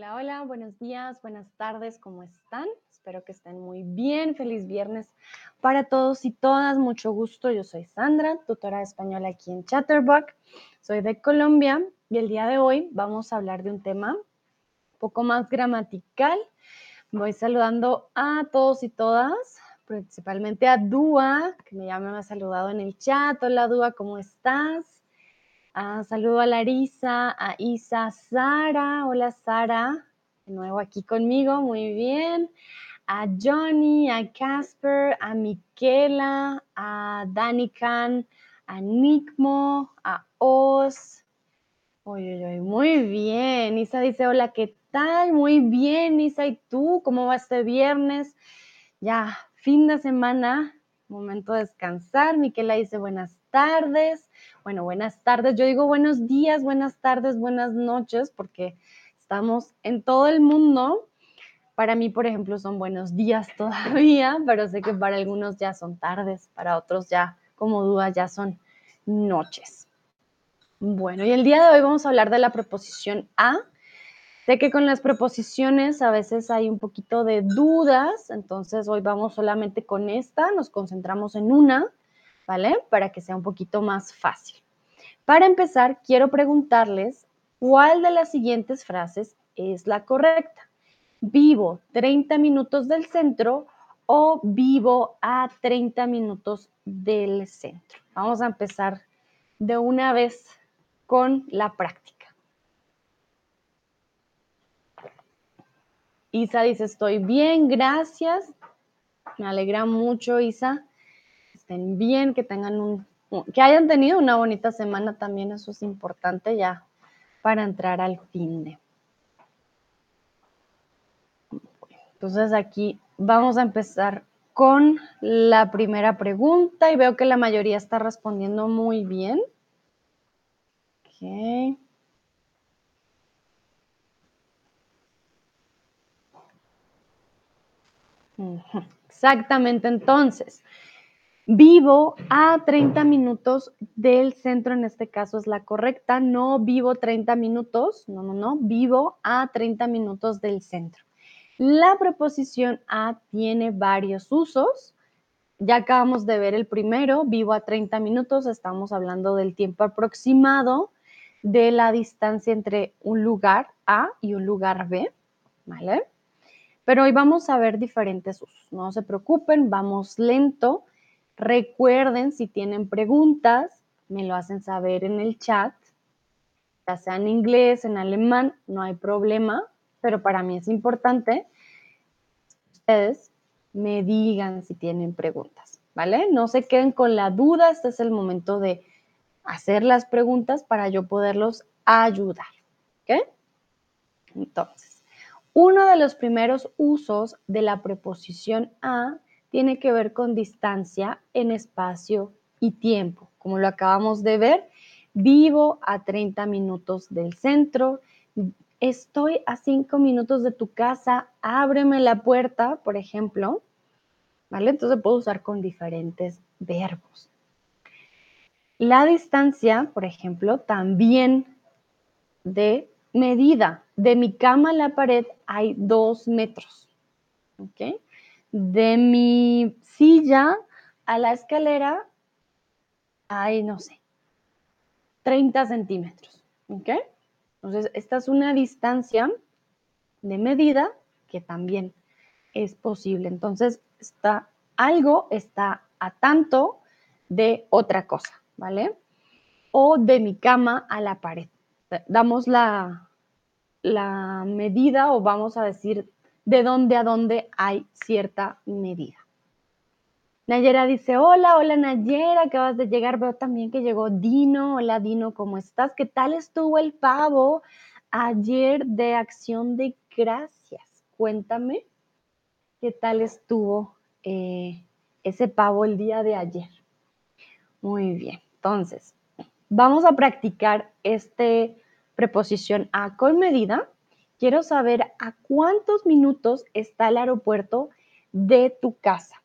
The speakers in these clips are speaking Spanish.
Hola, hola, buenos días, buenas tardes, ¿cómo están? Espero que estén muy bien. Feliz viernes para todos y todas. Mucho gusto. Yo soy Sandra, tutora de español aquí en Chatterbox. Soy de Colombia y el día de hoy vamos a hablar de un tema un poco más gramatical. Voy saludando a todos y todas, principalmente a Dúa, que me, ya me ha saludado en el chat. Hola Dúa, ¿cómo estás? Ah, saludo a Larisa, a Isa, Sara. Hola Sara, de nuevo aquí conmigo, muy bien. A Johnny, a Casper, a Miquela, a Danican, a Nickmo, a Oz. Uy, muy bien. Isa dice, hola, ¿qué tal? Muy bien, Isa. ¿Y tú? ¿Cómo va este viernes? Ya, fin de semana, momento de descansar. Miquela dice, buenas tardes. Bueno, buenas tardes. Yo digo buenos días, buenas tardes, buenas noches, porque estamos en todo el mundo. Para mí, por ejemplo, son buenos días todavía, pero sé que para algunos ya son tardes, para otros ya, como duda, ya son noches. Bueno, y el día de hoy vamos a hablar de la preposición a. Sé que con las preposiciones a veces hay un poquito de dudas, entonces hoy vamos solamente con esta, nos concentramos en una ¿vale? Para que sea un poquito más fácil. Para empezar, quiero preguntarles cuál de las siguientes frases es la correcta. Vivo 30 minutos del centro o vivo a 30 minutos del centro. Vamos a empezar de una vez con la práctica. Isa dice, estoy bien, gracias. Me alegra mucho, Isa estén bien, que tengan un, que hayan tenido una bonita semana también, eso es importante ya para entrar al fin de. Entonces aquí vamos a empezar con la primera pregunta y veo que la mayoría está respondiendo muy bien. Okay. Exactamente, entonces, Vivo a 30 minutos del centro, en este caso es la correcta. No vivo 30 minutos, no, no, no, vivo a 30 minutos del centro. La preposición a tiene varios usos. Ya acabamos de ver el primero, vivo a 30 minutos, estamos hablando del tiempo aproximado de la distancia entre un lugar A y un lugar B. Pero hoy vamos a ver diferentes usos, no se preocupen, vamos lento Recuerden, si tienen preguntas, me lo hacen saber en el chat, ya sea en inglés, en alemán, no hay problema, pero para mí es importante ustedes me digan si tienen preguntas, ¿vale? No se queden con la duda, este es el momento de hacer las preguntas para yo poderlos ayudar, ¿ok? Entonces, uno de los primeros usos de la preposición a tiene que ver con distancia en espacio y tiempo. Como lo acabamos de ver, vivo a 30 minutos del centro, estoy a 5 minutos de tu casa, ábreme la puerta, por ejemplo. ¿Vale? Entonces puedo usar con diferentes verbos. La distancia, por ejemplo, también de medida. De mi cama a la pared hay dos metros. ¿Ok? De mi silla a la escalera hay, no sé, 30 centímetros. ¿Ok? Entonces, esta es una distancia de medida que también es posible. Entonces, está, algo está a tanto de otra cosa, ¿vale? O de mi cama a la pared. Damos la, la medida o vamos a decir de dónde a dónde hay cierta medida. Nayera dice, hola, hola Nayera, acabas de llegar. Veo también que llegó Dino. Hola Dino, ¿cómo estás? ¿Qué tal estuvo el pavo ayer de acción de gracias? Cuéntame, ¿qué tal estuvo eh, ese pavo el día de ayer? Muy bien, entonces, vamos a practicar este preposición a con medida quiero saber a cuántos minutos está el aeropuerto de tu casa.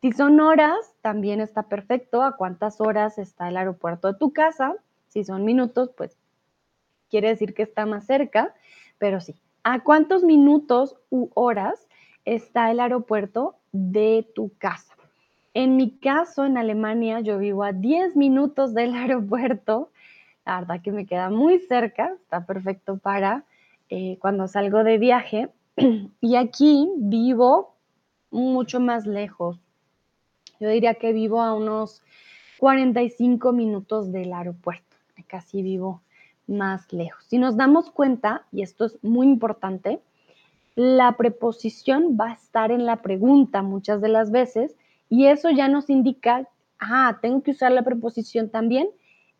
Si son horas, también está perfecto. ¿A cuántas horas está el aeropuerto de tu casa? Si son minutos, pues quiere decir que está más cerca. Pero sí, ¿A cuántos minutos u horas está el aeropuerto de tu casa? En mi caso, en Alemania, yo vivo a 10 minutos del aeropuerto. La verdad que me queda muy cerca, está perfecto para eh, cuando salgo de viaje. Y aquí vivo mucho más lejos. Yo diría que vivo a unos 45 minutos del aeropuerto. Casi vivo más lejos. Si nos damos cuenta, y esto es muy importante, la preposición va a estar en la pregunta muchas de las veces y eso ya nos indica, ah, tengo que usar la preposición también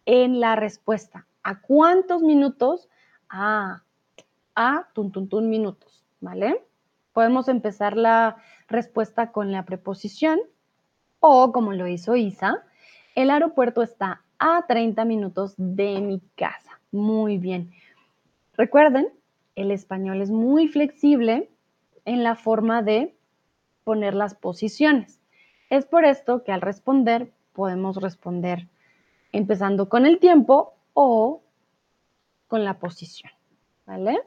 en la respuesta. ¿A cuántos minutos? Ah, a tun, tun, tun minutos, ¿vale? Podemos empezar la respuesta con la preposición o como lo hizo Isa, el aeropuerto está a 30 minutos de mi casa. Muy bien. Recuerden, el español es muy flexible en la forma de poner las posiciones. Es por esto que al responder podemos responder empezando con el tiempo o con la posición. ¿Vale?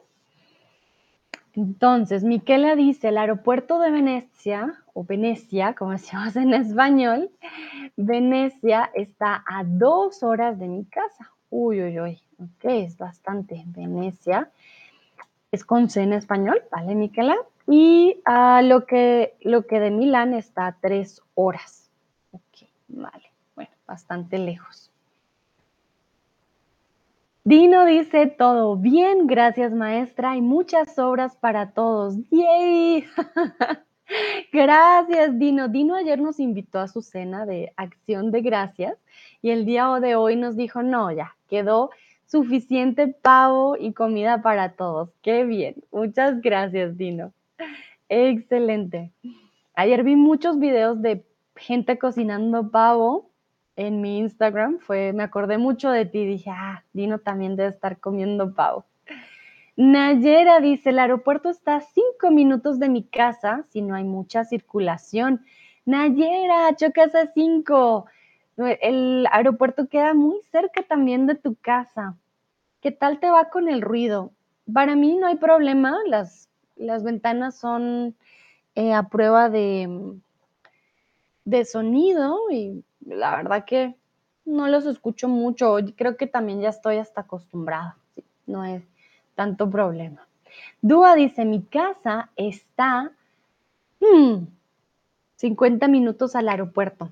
Entonces, Miquela dice, el aeropuerto de Venecia, o Venecia, como decimos en español, Venecia está a dos horas de mi casa. Uy, uy, uy, ok, es bastante. Venecia es con C en español, ¿vale, Miquela? Y a lo, que, lo que de Milán está a tres horas. Ok, vale, bueno, bastante lejos. Dino dice todo bien, gracias maestra, hay muchas obras para todos. ¡Yay! gracias, Dino. Dino ayer nos invitó a su cena de acción de gracias y el día de hoy nos dijo, no, ya, quedó suficiente pavo y comida para todos. Qué bien. Muchas gracias, Dino. Excelente. Ayer vi muchos videos de gente cocinando pavo en mi Instagram. Fue, me acordé mucho de ti. Dije, ah, Dino también debe estar comiendo pavo. Nayera dice, el aeropuerto está a cinco minutos de mi casa si no hay mucha circulación. Nayera, chocas a cinco. El aeropuerto queda muy cerca también de tu casa. ¿Qué tal te va con el ruido? Para mí no hay problema, las, las ventanas son eh, a prueba de, de sonido y la verdad que no los escucho mucho. Creo que también ya estoy hasta acostumbrada. no es tanto problema. Dúa dice, mi casa está 50 hmm, minutos al aeropuerto.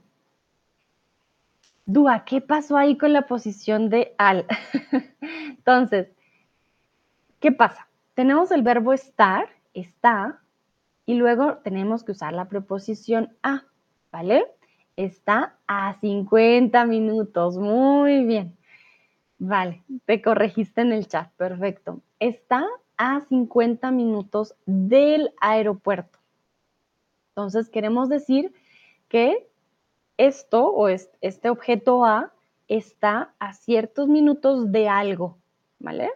Dúa, ¿qué pasó ahí con la posición de al? Entonces, ¿qué pasa? Tenemos el verbo estar, está, y luego tenemos que usar la preposición a, ¿vale? Está a 50 minutos, muy bien. Vale, te corregiste en el chat, perfecto. Está a 50 minutos del aeropuerto. Entonces, queremos decir que esto o este objeto A está a ciertos minutos de algo, ¿vale?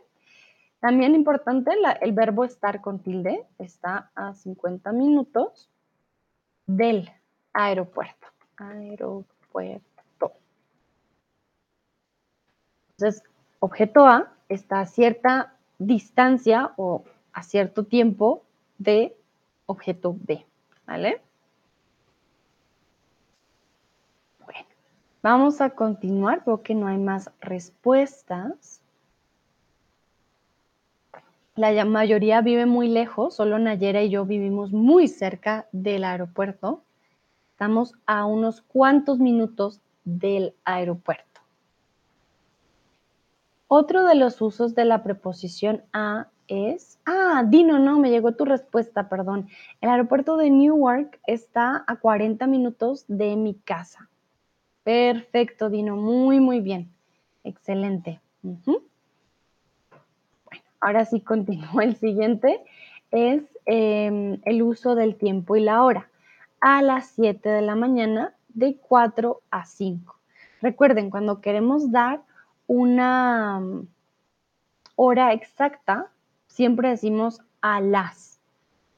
También importante el verbo estar con tilde, está a 50 minutos del aeropuerto. Aeropuerto. Entonces, objeto A está a cierta distancia o a cierto tiempo de objeto B, ¿vale? Vamos a continuar, porque no hay más respuestas. La mayoría vive muy lejos, solo Nayera y yo vivimos muy cerca del aeropuerto. Estamos a unos cuantos minutos del aeropuerto. Otro de los usos de la preposición a es, ah, Dino, no, me llegó tu respuesta, perdón. El aeropuerto de Newark está a 40 minutos de mi casa. Perfecto, Dino, muy, muy bien. Excelente. Bueno, ahora sí continúa el siguiente. Es em, el uso del tiempo y la hora. A las 7 de la mañana, de 4 a 5. Recuerden, cuando queremos dar una mm, hora exacta, siempre decimos a las.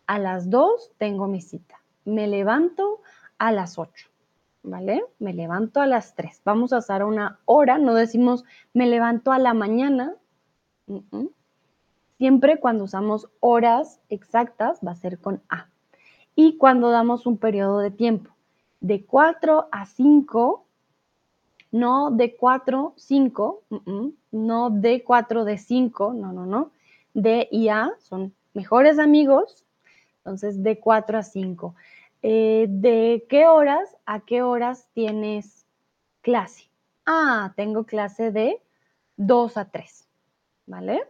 A las 2 tengo mi cita. Me levanto a las 8. ¿vale? Me levanto a las 3. Vamos a usar una hora, no decimos me levanto a la mañana, Siempre cuando usamos horas exactas va a ser con A. Y cuando damos un periodo de tiempo de 4 a 5, no de 4, 5, no de 4, de 5, no, no, no. D y A son mejores amigos, entonces de 4 a 5. Eh, ¿De qué horas a qué horas tienes clase? Ah, tengo clase de 2 a 3, ¿vale?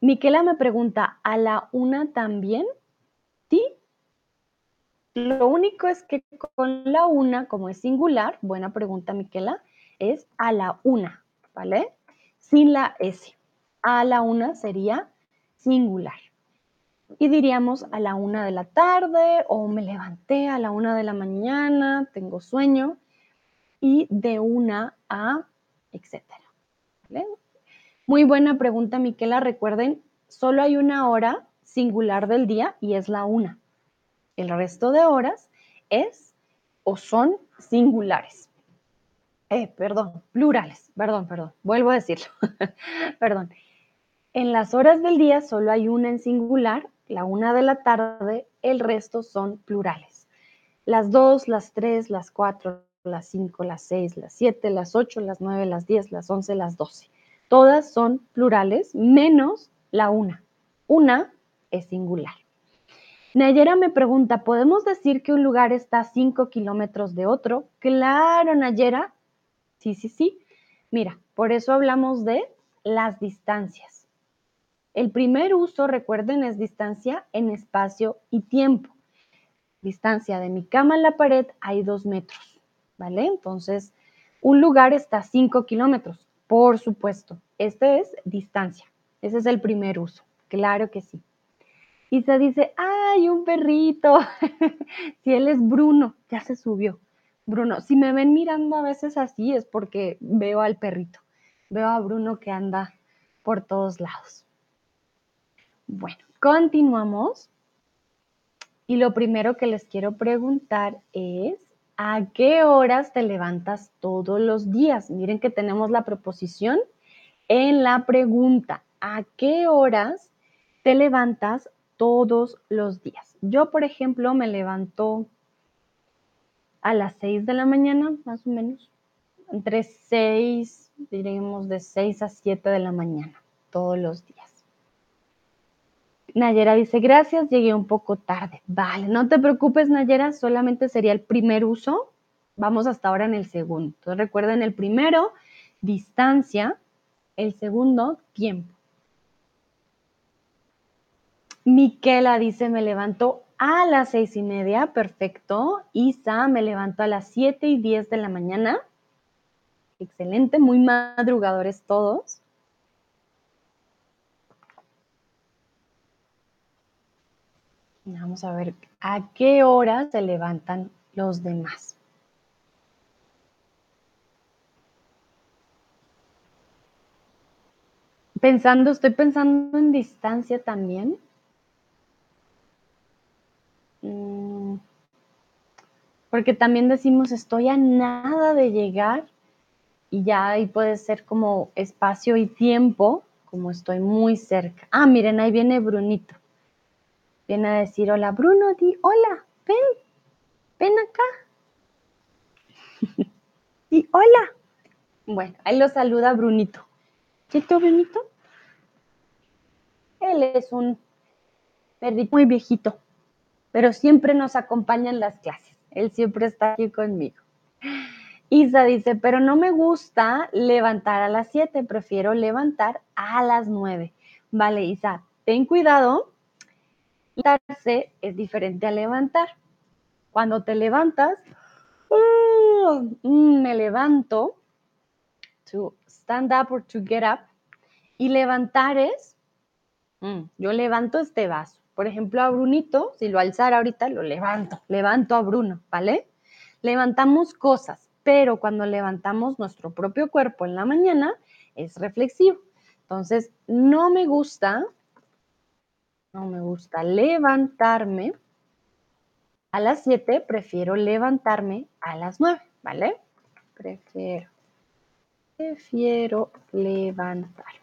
Miquela me pregunta, ¿a la una también? Sí. Lo único es que con la una, como es singular, buena pregunta Miquela, es a la una, ¿vale? Sin la S. A la una sería singular. Y diríamos a la una de la tarde o me levanté a la una de la mañana, tengo sueño. Y de una a, etcétera. Muy buena pregunta, Miquela. Recuerden, solo hay una hora singular del día y es la una. El resto de horas es o son singulares. Eh, perdón, plurales, perdón, perdón, vuelvo a decirlo. perdón. En las horas del día solo hay una en singular, la una de la tarde, el resto son plurales. Las dos, las tres, las cuatro, las cinco, las seis, las siete, las ocho, las nueve, las diez, las once, las doce. Todas son plurales, menos la una. Una es singular. Nayera me pregunta, ¿podemos decir que un lugar está a 5 kilómetros de otro? Claro, Nayera. Sí, sí, sí. Mira, por eso hablamos de las distancias. El primer uso, recuerden, es distancia en espacio y tiempo. Distancia de mi cama a la pared hay dos metros, ¿vale? Entonces, un lugar está a 5 kilómetros. Por supuesto, este es distancia. Ese es el primer uso. Claro que sí. Y se dice, ¡ay, un perrito! si él es Bruno, ya se subió. Bruno, si me ven mirando a veces así es porque veo al perrito. Veo a Bruno que anda por todos lados. Bueno, continuamos. Y lo primero que les quiero preguntar es, ¿a qué horas te levantas todos los días? Miren que tenemos la proposición en la pregunta, ¿a qué horas te levantas todos los días? Yo, por ejemplo, me levanto a las 6 de la mañana, más o menos, entre 6, diríamos de 6 a 7 de la mañana, todos los días. Nayera dice, gracias, llegué un poco tarde. Vale, no te preocupes, Nayera, solamente sería el primer uso. Vamos hasta ahora en el segundo. Entonces recuerden el primero, distancia, el segundo, tiempo. Miquela dice, me levanto a las seis y media, perfecto. Isa, me levanto a las siete y diez de la mañana. Excelente, muy madrugadores todos. Vamos a ver a qué hora se levantan los demás. Pensando, estoy pensando en distancia también. Mm, porque también decimos, estoy a nada de llegar y ya ahí puede ser como espacio y tiempo, como estoy muy cerca. Ah, miren, ahí viene Brunito. Viene a decir, hola Bruno, di, hola, ven, ven acá. y hola. Bueno, ahí lo saluda Brunito. ¿Cierto, Brunito? Él es un perrito muy viejito, pero siempre nos acompaña en las clases. Él siempre está aquí conmigo. Isa dice, pero no me gusta levantar a las 7, prefiero levantar a las 9. Vale, Isa, ten cuidado. Levantarse es diferente a levantar. Cuando te levantas, mm, me levanto, to stand up or to get up, y levantar es Mm, yo levanto este vaso. Por ejemplo, a Brunito, si lo alzara ahorita, lo levanto, levanto a Bruno, ¿vale? Levantamos cosas, pero cuando levantamos nuestro propio cuerpo en la mañana, es reflexivo. Entonces, no me gusta, no me gusta levantarme a las 7, prefiero levantarme a las 9, ¿vale? Prefiero, prefiero levantarme.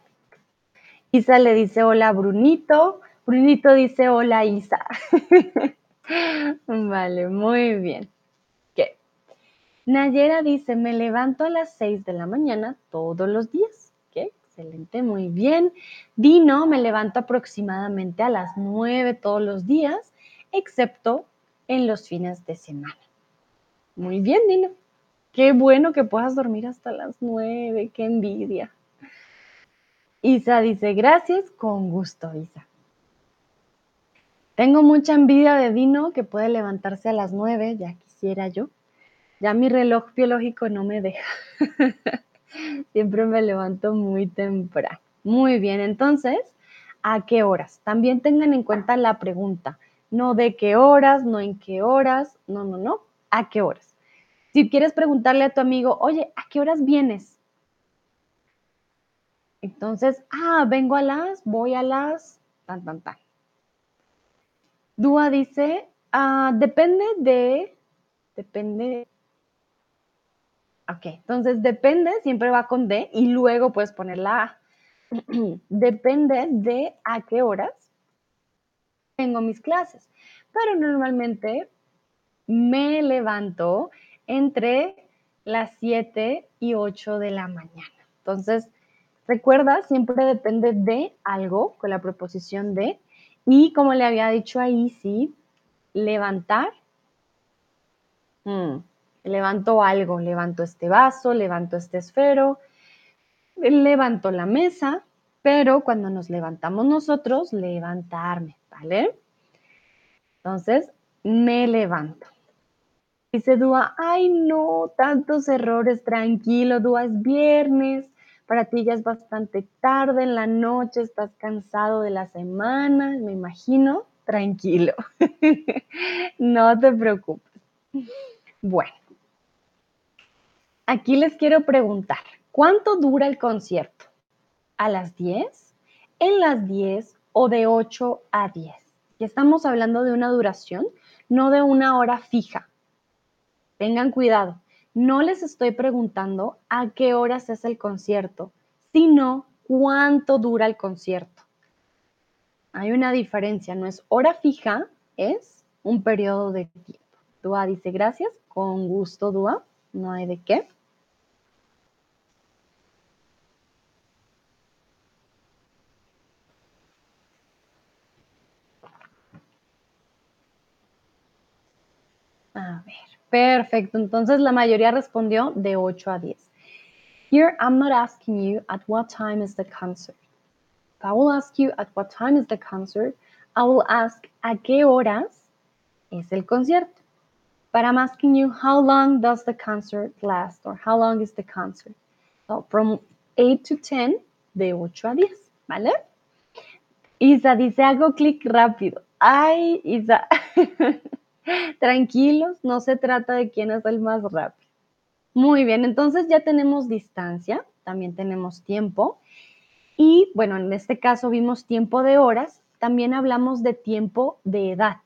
Isa le dice hola Brunito. Brunito dice hola Isa. vale, muy bien. ¿Qué? Nayera dice, me levanto a las 6 de la mañana todos los días. ¿Qué? Excelente, muy bien. Dino, me levanto aproximadamente a las 9 todos los días, excepto en los fines de semana. Muy bien, Dino. Qué bueno que puedas dormir hasta las 9, qué envidia. Isa dice, gracias, con gusto, Isa. Tengo mucha envidia de Dino que puede levantarse a las 9, ya quisiera yo. Ya mi reloj biológico no me deja. Siempre me levanto muy temprano. Muy bien, entonces, ¿a qué horas? También tengan en cuenta la pregunta. No de qué horas, no en qué horas, no, no, no. ¿A qué horas? Si quieres preguntarle a tu amigo, oye, ¿a qué horas vienes? Entonces, ah, vengo a las, voy a las, tan, tan, tan. Dúa dice, ah, depende de, depende, ok, entonces depende siempre va con D y luego puedes poner la A. depende de a qué horas tengo mis clases, pero normalmente me levanto entre las 7 y 8 de la mañana. Entonces, Recuerda, siempre depende de algo con la preposición de. Y como le había dicho ahí, sí, levantar. Mm, levanto algo, levanto este vaso, levanto este esfero, levanto la mesa, pero cuando nos levantamos nosotros, levantarme, ¿vale? Entonces, me levanto. Dice Dúa, ay no, tantos errores, tranquilo, Dúa, es viernes, para ti ya es bastante tarde en la noche, estás cansado de la semana, me imagino, tranquilo, no te preocupes. Bueno, aquí les quiero preguntar, ¿cuánto dura el concierto? ¿A las 10? ¿En las 10 o de 8 a 10? Y estamos hablando de una duración, no de una hora fija. Tengan cuidado. No les estoy preguntando a qué horas es el concierto, sino cuánto dura el concierto. Hay una diferencia, no es hora fija, es un periodo de tiempo. Dua dice gracias, con gusto Dua, no hay de qué. A ver. Perfecto, entonces la mayoría respondió de 8 a 10. Here, I'm not asking you at what time is the concert. If I will ask you at what time is the concert, I will ask a qué horas es el concierto. But I'm asking you how long does the concert last or how long is the concert. So from 8 to 10, de 8 a 10, ¿vale? Isa dice, hago clic rápido. Ay, Isa. Tranquilos, no se trata de quién es el más rápido. Muy bien, entonces ya tenemos distancia, también tenemos tiempo. Y bueno, en este caso vimos tiempo de horas, también hablamos de tiempo de edad.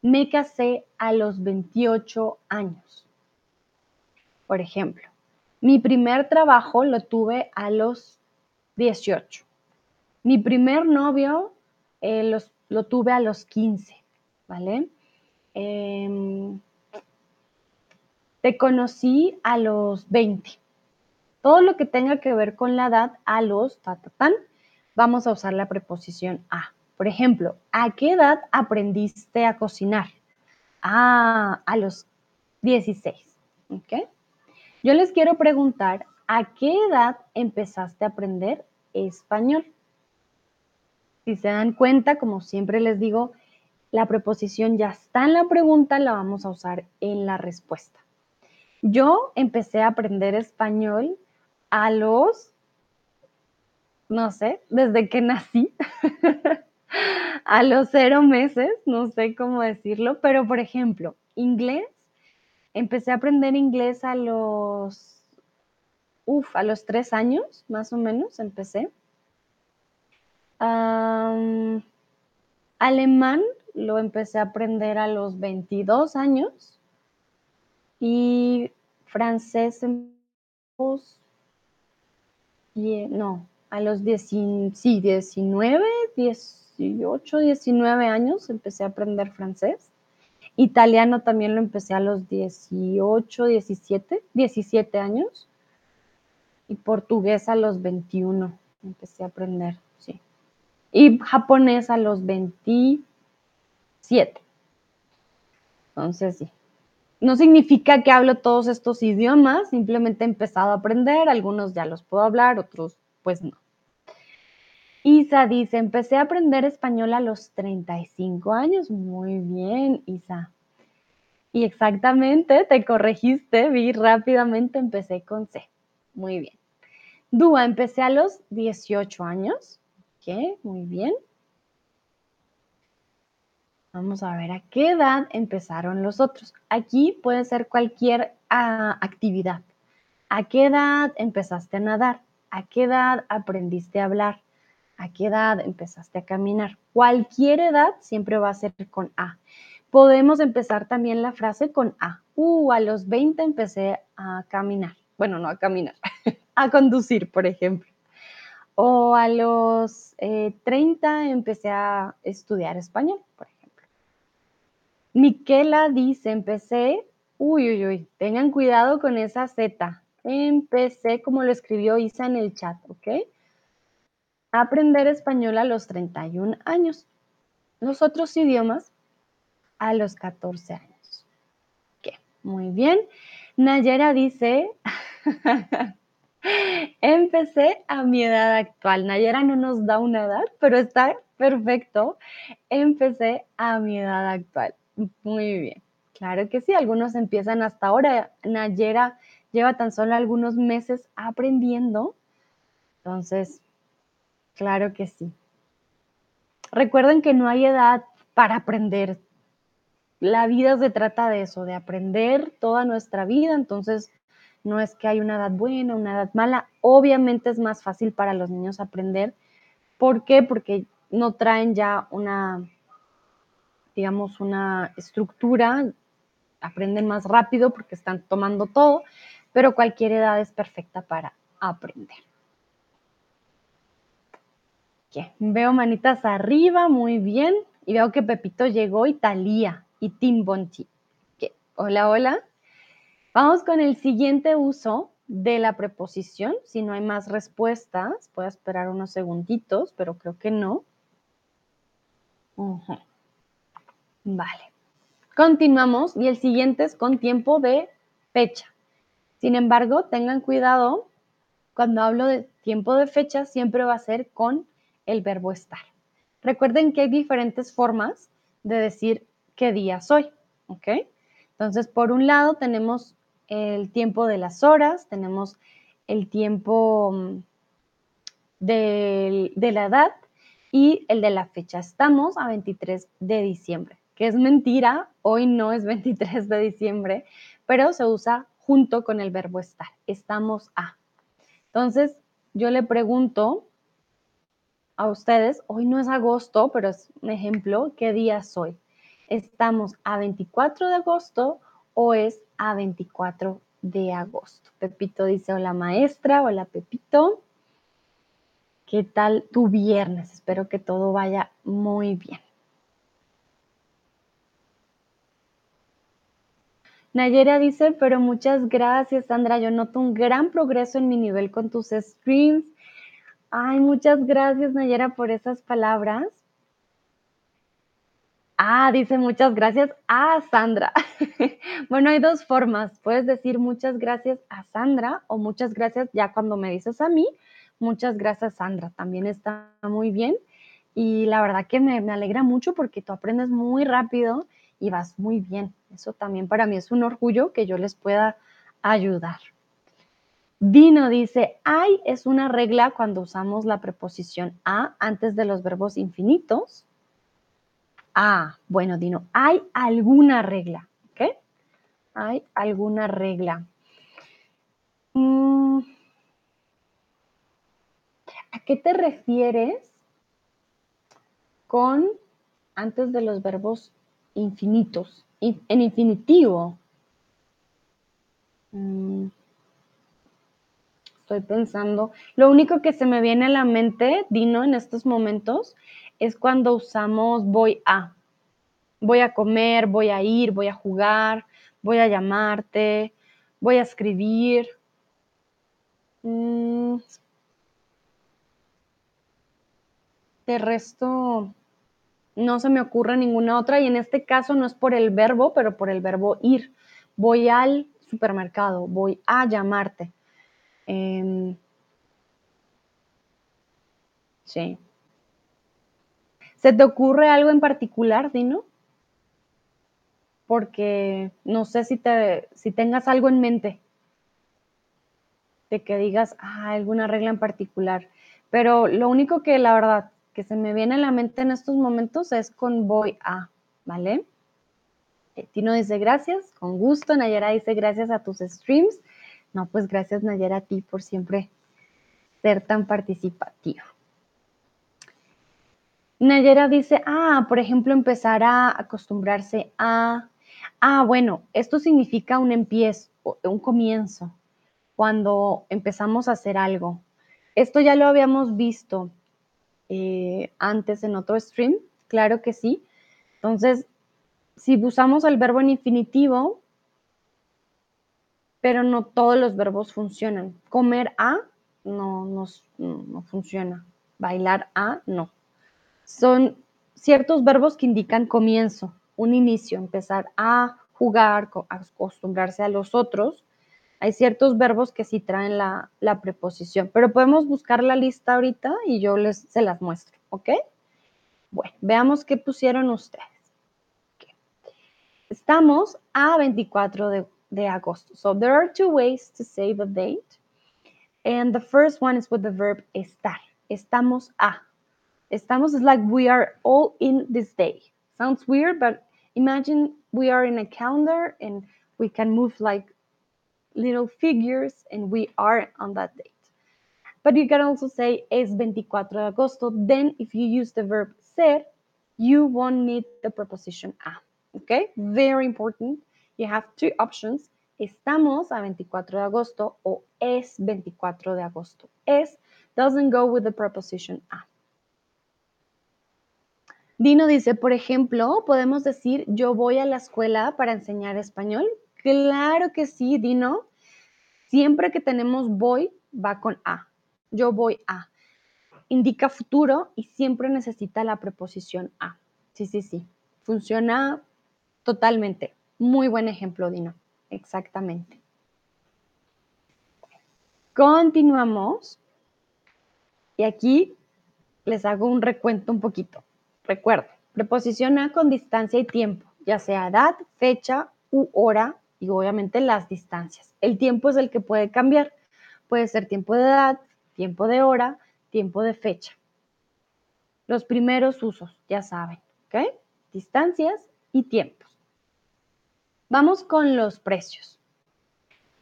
Me casé a los 28 años. Por ejemplo, mi primer trabajo lo tuve a los 18. Mi primer novio eh, lo tuve a los 15, ¿vale? Em, te conocí a los 20. Todo lo que tenga que ver con la edad a los ta, vamos a usar la preposición a. Por ejemplo, ¿a qué edad aprendiste a cocinar? A los 16. ¿Ok? Yo les quiero preguntar, ¿a qué edad empezaste a aprender español? Si se dan cuenta, como siempre les digo, la preposición ya está en la pregunta, la vamos a usar en la respuesta. Yo empecé a aprender español a los, no sé, desde que nací, a los cero meses, no sé cómo decirlo, pero por ejemplo, inglés, empecé a aprender inglés a los, uff, a los tres años, más o menos, empecé. alemán lo empecé a aprender a los 22 años y francés en no, a los 10, sí, 19, 18, 19 años empecé a aprender francés. Italiano también lo empecé a los 18, 17, 17 años. Y portugués a los 21 empecé a aprender, sí. Y japonés a los 27. Entonces, sí. No significa que hablo todos estos idiomas, simplemente he empezado a aprender, algunos ya los puedo hablar, otros pues no. Isa dice, empecé a aprender español a los 35 años. Muy bien, Isa. Y exactamente, te corregiste, vi rápidamente, empecé con C. Muy bien. Dúa, empecé a los 18 años. Ok, muy bien. Vamos a ver a qué edad empezaron los otros. Aquí puede ser cualquier ah, actividad. ¿A qué edad empezaste a nadar? ¿A qué edad aprendiste a hablar? ¿A qué edad empezaste a caminar? Cualquier edad siempre va a ser con A. Podemos empezar también la frase con A. Uh, a los 20 empecé a caminar. Bueno, no a caminar, a conducir, por ejemplo. O a los 30 eh, empecé a estudiar español, por ejemplo. Miquela dice, empecé, uy, uy, uy, tengan cuidado con esa Z. Empecé como lo escribió Isa en el chat, ¿ok? aprender español a los 31 años. Los otros idiomas a los 14 años. ¿Qué? Muy bien. Nayera dice, empecé a mi edad actual. Nayera no nos da una edad, pero está perfecto. Empecé a mi edad actual. Muy bien. Claro que sí, algunos empiezan hasta ahora. Nayera lleva tan solo algunos meses aprendiendo. Entonces, claro que sí. Recuerden que no hay edad para aprender. La vida se trata de eso, de aprender toda nuestra vida. Entonces, no es que hay una edad buena, una edad mala. Obviamente es más fácil para los niños aprender. ¿Por qué? Porque no traen ya una digamos, una estructura, aprenden más rápido porque están tomando todo, pero cualquier edad es perfecta para aprender. Veo manitas arriba, muy bien. Y veo que Pepito llegó y Talía y Tim Bonti. Hola, hola. Vamos con el siguiente uso de la preposición. Si no hay más respuestas, puedo esperar unos segunditos, pero creo que no. Vale. Continuamos y el siguiente es con tiempo de fecha. Sin embargo, tengan cuidado, cuando hablo de tiempo de fecha, siempre va a ser con el verbo estar. Recuerden que hay diferentes formas de decir qué día soy, ¿ok? Entonces, por un lado tenemos el tiempo de las horas, tenemos el tiempo mm, de, de la edad y el de la fecha. Estamos a 23 de diciembre es mentira, hoy no es 23 de diciembre, pero se usa junto con el verbo estar. Estamos a. Entonces, yo le pregunto a ustedes, hoy no es agosto, pero es un ejemplo, ¿qué día soy? ¿Estamos a 24 de agosto o es a 24 de agosto? Pepito dice, hola maestra, hola Pepito. ¿Qué tal tu viernes? Espero que todo vaya muy bien. Nayera dice, pero muchas gracias, Sandra. Yo noto un gran progreso en mi nivel con tus streams. Ay, muchas gracias, Nayera, por esas palabras. Ah, dice muchas gracias a Sandra. bueno, hay dos formas. Puedes decir muchas gracias a Sandra o muchas gracias ya cuando me dices a mí. Muchas gracias, Sandra. También está muy bien. Y la verdad que me, me alegra mucho porque tú aprendes muy rápido y vas muy bien. Eso también para mí es un orgullo que yo les pueda ayudar. Dino dice, hay es una regla cuando usamos la preposición a antes de los verbos infinitos. Ah, bueno, Dino, hay alguna regla, ¿ok? Hay alguna regla. Mm, ¿A qué te refieres con antes de los verbos infinitos, en infinitivo. Mm, estoy pensando. Lo único que se me viene a la mente, Dino, en estos momentos, es cuando usamos voy a. Voy a comer, voy a ir, voy a jugar, voy a llamarte, voy a escribir. Mm. De resto, no se me ocurre ninguna otra y en este caso no es por el verbo, pero por el verbo ir. Voy al supermercado, voy a llamarte. Em, sí. ¿Se te ocurre algo en particular, Dino? Porque no sé si, te, si tengas algo en mente de que digas ah, alguna regla en particular. Pero lo único que la verdad que se me viene a la mente en estos momentos es con voy a, ¿vale? Eh, Tino dice gracias, con gusto. Nayera dice gracias a tus streams. No, pues gracias Nayera a ti por siempre ser tan participativo. Nayera dice, ah, por ejemplo, empezar a acostumbrarse a, ah, bueno, esto significa un empiezo, un comienzo, cuando empezamos a hacer algo. Esto ya lo habíamos visto eh, antes en otro stream, claro que sí. Entonces, si usamos el verbo en infinitivo, pero no todos los verbos funcionan. Comer a no, no, no funciona. Bailar a no son ciertos verbos que indican comienzo, un inicio, empezar a jugar, acostumbrarse a los otros. Hay ciertos verbos que sí traen la, preposición, pero podemos buscar la lista ahorita y yo les se las muestro, ¿ok? Bueno, veamos qué pusieron ustedes. Estamos a 24 de, de agosto. So there are two ways to say the date. And the first one is with the verb estar. Estamos a. Estamos is like we are all in this day. Sounds weird, but imagine we are in a calendar and we can move like little figures and we are on that date. But you can also say es 24 de agosto. Then if you use the verb ser, you won't need the preposition a. Okay? Very important. You have two options. Estamos a 24 de agosto o es 24 de agosto. Es doesn't go with the preposition a. Dino dice, por ejemplo, podemos decir, yo voy a la escuela para enseñar español. Claro que sí, Dino. Siempre que tenemos voy, va con a. Yo voy a. Indica futuro y siempre necesita la preposición a. Sí, sí, sí. Funciona totalmente. Muy buen ejemplo, Dino. Exactamente. Continuamos. Y aquí les hago un recuento un poquito. Recuerda, preposición a con distancia y tiempo, ya sea edad, fecha u hora y obviamente las distancias. El tiempo es el que puede cambiar. Puede ser tiempo de edad, tiempo de hora, tiempo de fecha. Los primeros usos, ya saben, ¿ok? Distancias y tiempos. Vamos con los precios.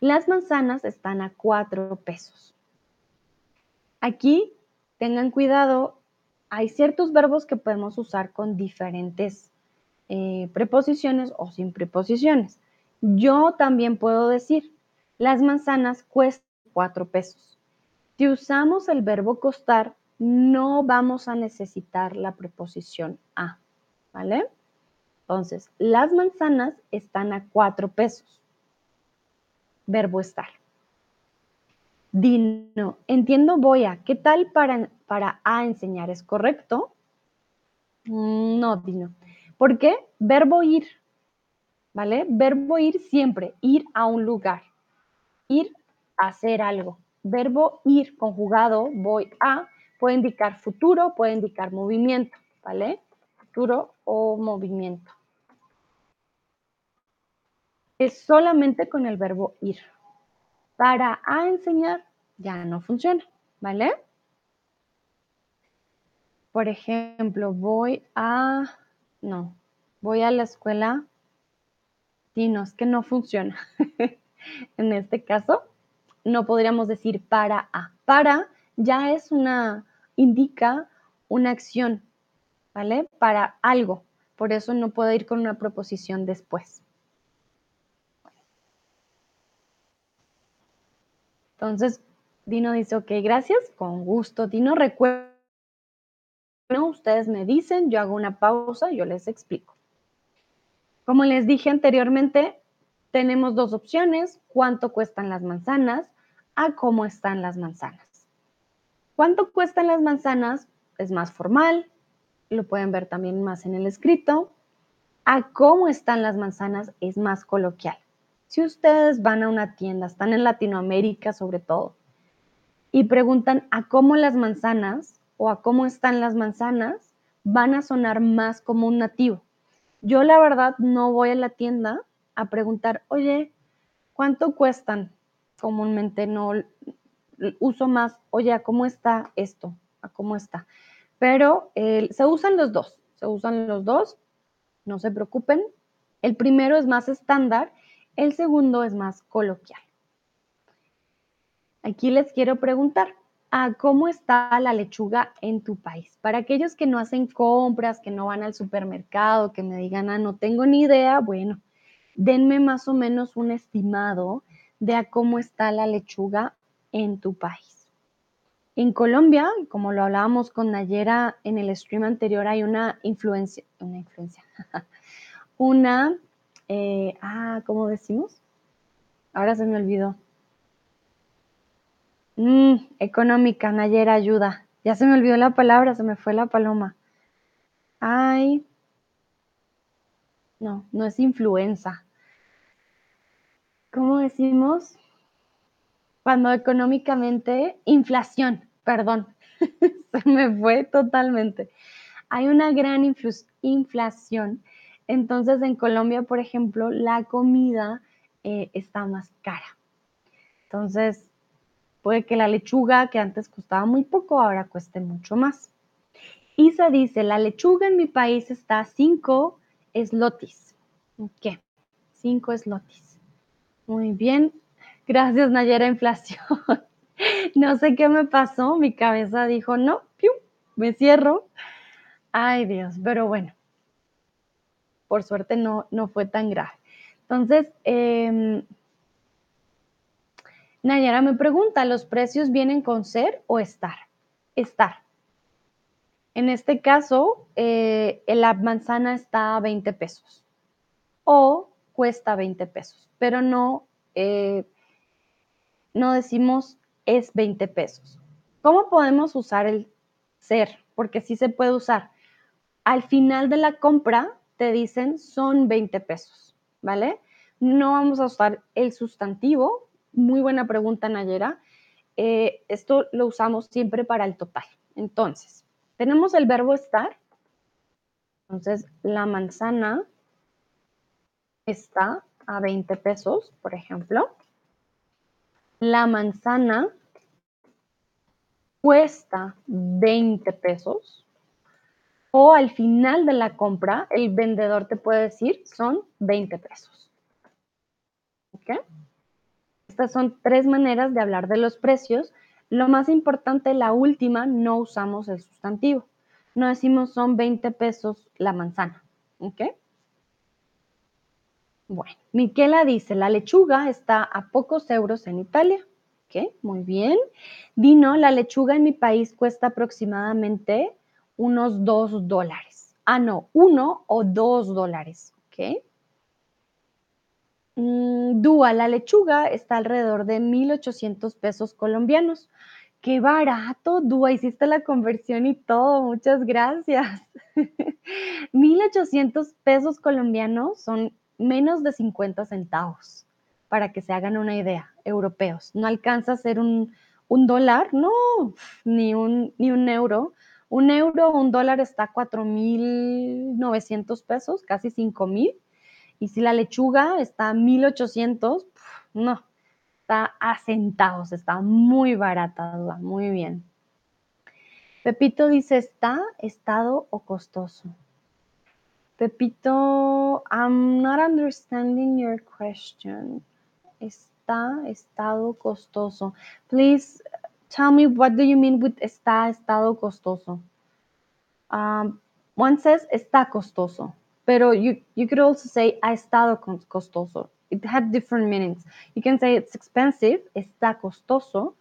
Las manzanas están a 4 pesos. Aquí tengan cuidado hay ciertos verbos que podemos usar con diferentes eh, preposiciones o sin preposiciones. Yo también puedo decir, las manzanas cuestan cuatro pesos. Si usamos el verbo costar, no vamos a necesitar la preposición a, ¿vale? Entonces, las manzanas están a cuatro pesos. Verbo estar. Dino, entiendo voy a. ¿Qué tal para, para a enseñar? ¿Es correcto? Mm, no, Dino. ¿Por qué? Verbo ir. ¿Vale? Verbo ir siempre, ir a un lugar, ir a hacer algo. Verbo ir conjugado, voy a, puede indicar futuro, puede indicar movimiento, ¿vale? Futuro o movimiento. Es solamente con el verbo ir para a enseñar ya no funciona, ¿vale? Por ejemplo, voy a, no, voy a la escuela. Sí, no, es que no funciona. en este caso, no podríamos decir para a. Para ya es una, indica una acción, ¿vale? Para algo. Por eso no puedo ir con una proposición después. Entonces, Dino dice, ok, gracias, con gusto. Dino, recuerda, ustedes me dicen, yo hago una pausa, yo les explico. Como les dije anteriormente, tenemos dos opciones, cuánto cuestan las manzanas, a cómo están las manzanas. ¿Cuánto cuestan las manzanas? Es más formal, lo pueden ver también más en el escrito. A cómo están las manzanas es más coloquial. Si ustedes van a una tienda, están en Latinoamérica sobre todo, y preguntan a cómo las manzanas o a cómo están las manzanas, van a sonar más como un nativo. Yo la verdad no voy a la tienda a preguntar, oye, ¿cuánto cuestan? Comúnmente no uso más, oye, ¿a cómo está esto? ¿A cómo está? Pero se usan los dos, se usan los dos, no se preocupen. El primero es más estándar, el segundo es más coloquial. Aquí les quiero preguntar, ¿a cómo está la lechuga en tu país? Para aquellos que no hacen compras, que no van al supermercado, que me digan, ah, no tengo ni idea, bueno, denme más o menos un estimado de a cómo está la lechuga en tu país. En Colombia, como lo hablábamos con Nayera en el stream anterior, hay una influencia, una influencia, una, eh, ah, ¿cómo decimos? Ahora se me olvidó. Mm, económica, Nayera, ayuda. Ya se me olvidó la palabra, se me fue la paloma. Ay, no, no es influenza. ¿Cómo decimos? Cuando económicamente, inflación, perdón, se me fue totalmente. Hay una gran inflación. Entonces, en Colombia, por ejemplo, la comida eh, está más cara. Entonces, puede que la lechuga, que antes costaba muy poco, ahora cueste mucho más. Isa dice, la lechuga en mi país está a 5 slotis. ¿Qué? 5 slotis. Muy bien. Gracias, Nayera Inflación. no sé qué me pasó, mi cabeza dijo, no, me cierro. Ay, Dios, pero bueno, por suerte no, no fue tan grave. Entonces, em, Nayara me pregunta, ¿los precios vienen con ser o estar? Estar. En este caso, eh, la manzana está a 20 pesos o cuesta 20 pesos, pero no eh, no decimos es 20 pesos. ¿Cómo podemos usar el ser? Porque sí se puede usar. Al final de la compra te dicen son 20 pesos, ¿vale? No vamos a usar el sustantivo. Muy buena pregunta, Nayera. Eh, esto lo usamos siempre para el total. Entonces, tenemos el verbo estar. Entonces, la manzana está a 20 pesos, por ejemplo la manzana cuesta 20 pesos o al final de la compra el vendedor te puede decir son 20 pesos. ¿Ok? Son tres maneras de hablar de los precios. Lo más importante, la última, no usamos el sustantivo. No decimos son 20 pesos la manzana. ¿Ok? Bueno, Miquela dice, la lechuga está a pocos euros en Italia. ¿Ok? Muy bien. Dino, la lechuga en mi país cuesta aproximadamente unos dos dólares. Ah, no, uno o dos dólares. ¿Ok? Mm, Dúa, la lechuga está alrededor de 1.800 pesos colombianos. ¡Qué barato! Dúa, hiciste la conversión y todo. Muchas gracias. 1.800 pesos colombianos son menos de 50 centavos, para que se hagan una idea, europeos. No alcanza a ser un, dólar, no, ni un, ni un euro. Un euro un dólar está a 4.900 pesos, casi 5.000. Y si la lechuga está a 1.800, no, está a centavos, está muy barata, muy bien. Pepito dice, ¿está estado o costoso? Pepito, I'm not understanding your question. Está estado costoso. Please tell me what do you mean with está estado costoso? Um, one says está costoso, pero you, you could also say ha estado costoso. It had different meanings. You can say it's expensive, está costoso,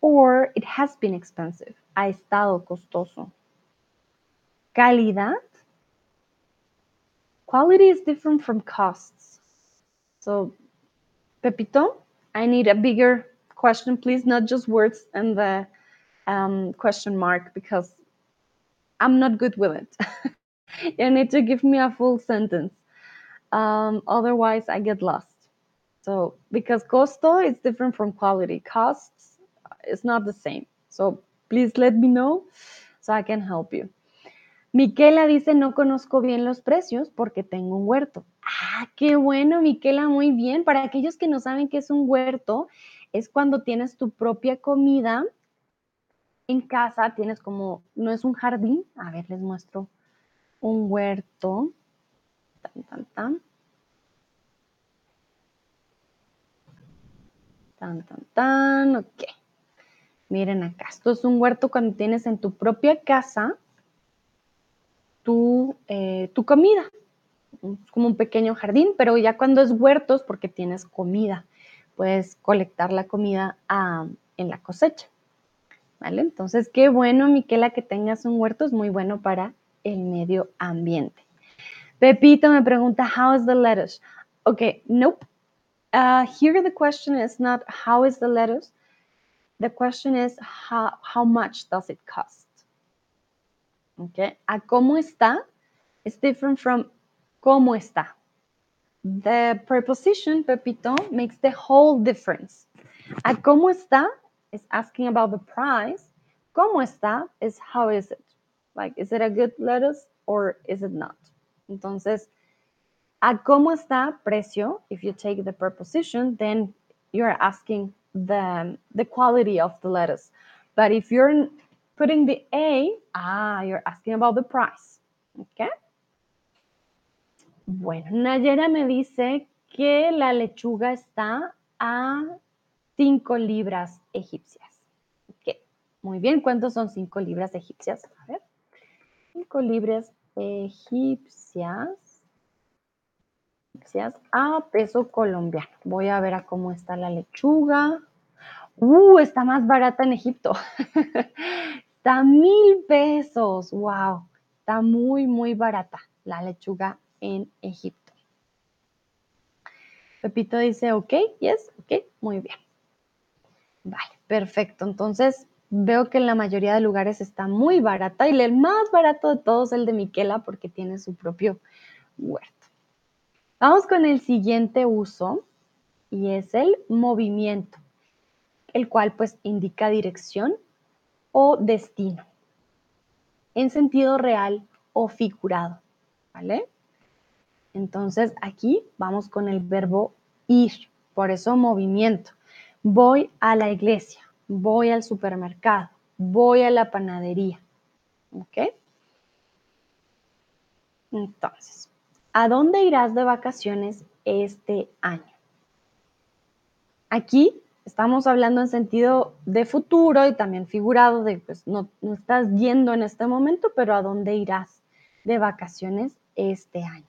or it has been expensive. Ha estado costoso. Calidad. Quality is different from costs. So, Pepito, I need a bigger question, please, not just words and the um, question mark, because I'm not good with it. you need to give me a full sentence. Um, otherwise, I get lost. So, because costo is different from quality, costs is not the same. So, please let me know so I can help you. Miquela dice, no conozco bien los precios porque tengo un huerto. Ah, qué bueno, Miquela, muy bien. Para aquellos que no saben qué es un huerto, es cuando tienes tu propia comida en casa, tienes como, no es un jardín, a ver, les muestro un huerto. Tan, tan, tan. Tan, tan, tan, ok. Miren acá, esto es un huerto cuando tienes en tu propia casa tu, eh, tu comida. Es como un pequeño jardín, pero ya cuando es huertos, porque tienes comida, puedes colectar la comida ah, en la cosecha. ¿Vale? Entonces, qué bueno, Miquela, que tengas un huerto, es muy bueno para el medio ambiente. Pepito me pregunta, how is the lettuce? Okay, nope. Uh, here the question is not how is the lettuce. The question is how, how much does it cost? Okay, a cómo está is different from cómo está. The preposition, Pepito, makes the whole difference. A cómo está is asking about the price. Cómo está is how is it? Like, is it a good lettuce or is it not? Entonces, a cómo está precio, if you take the preposition, then you're asking the, the quality of the lettuce. But if you're putting the A, ah, you're asking about the price. Okay. Bueno, Nayera me dice que la lechuga está a 5 libras egipcias. Ok, muy bien. ¿Cuántos son 5 libras egipcias? A ver. 5 libras egipcias, egipcias a peso colombiano. Voy a ver a cómo está la lechuga. Uh, está más barata en Egipto. está mil pesos. Wow. Está muy, muy barata la lechuga en Egipto. Pepito dice, ok, yes, ok, muy bien. Vale, perfecto. Entonces, veo que en la mayoría de lugares está muy barata y el más barato de todos es el de Miquela porque tiene su propio huerto. Vamos con el siguiente uso y es el movimiento, el cual pues indica dirección o destino en sentido real o figurado, ¿vale? Entonces aquí vamos con el verbo ir, por eso movimiento. Voy a la iglesia, voy al supermercado, voy a la panadería. ¿Ok? Entonces, ¿a dónde irás de vacaciones este año? Aquí estamos hablando en sentido de futuro y también figurado, de pues no, no estás yendo en este momento, pero ¿a dónde irás de vacaciones este año?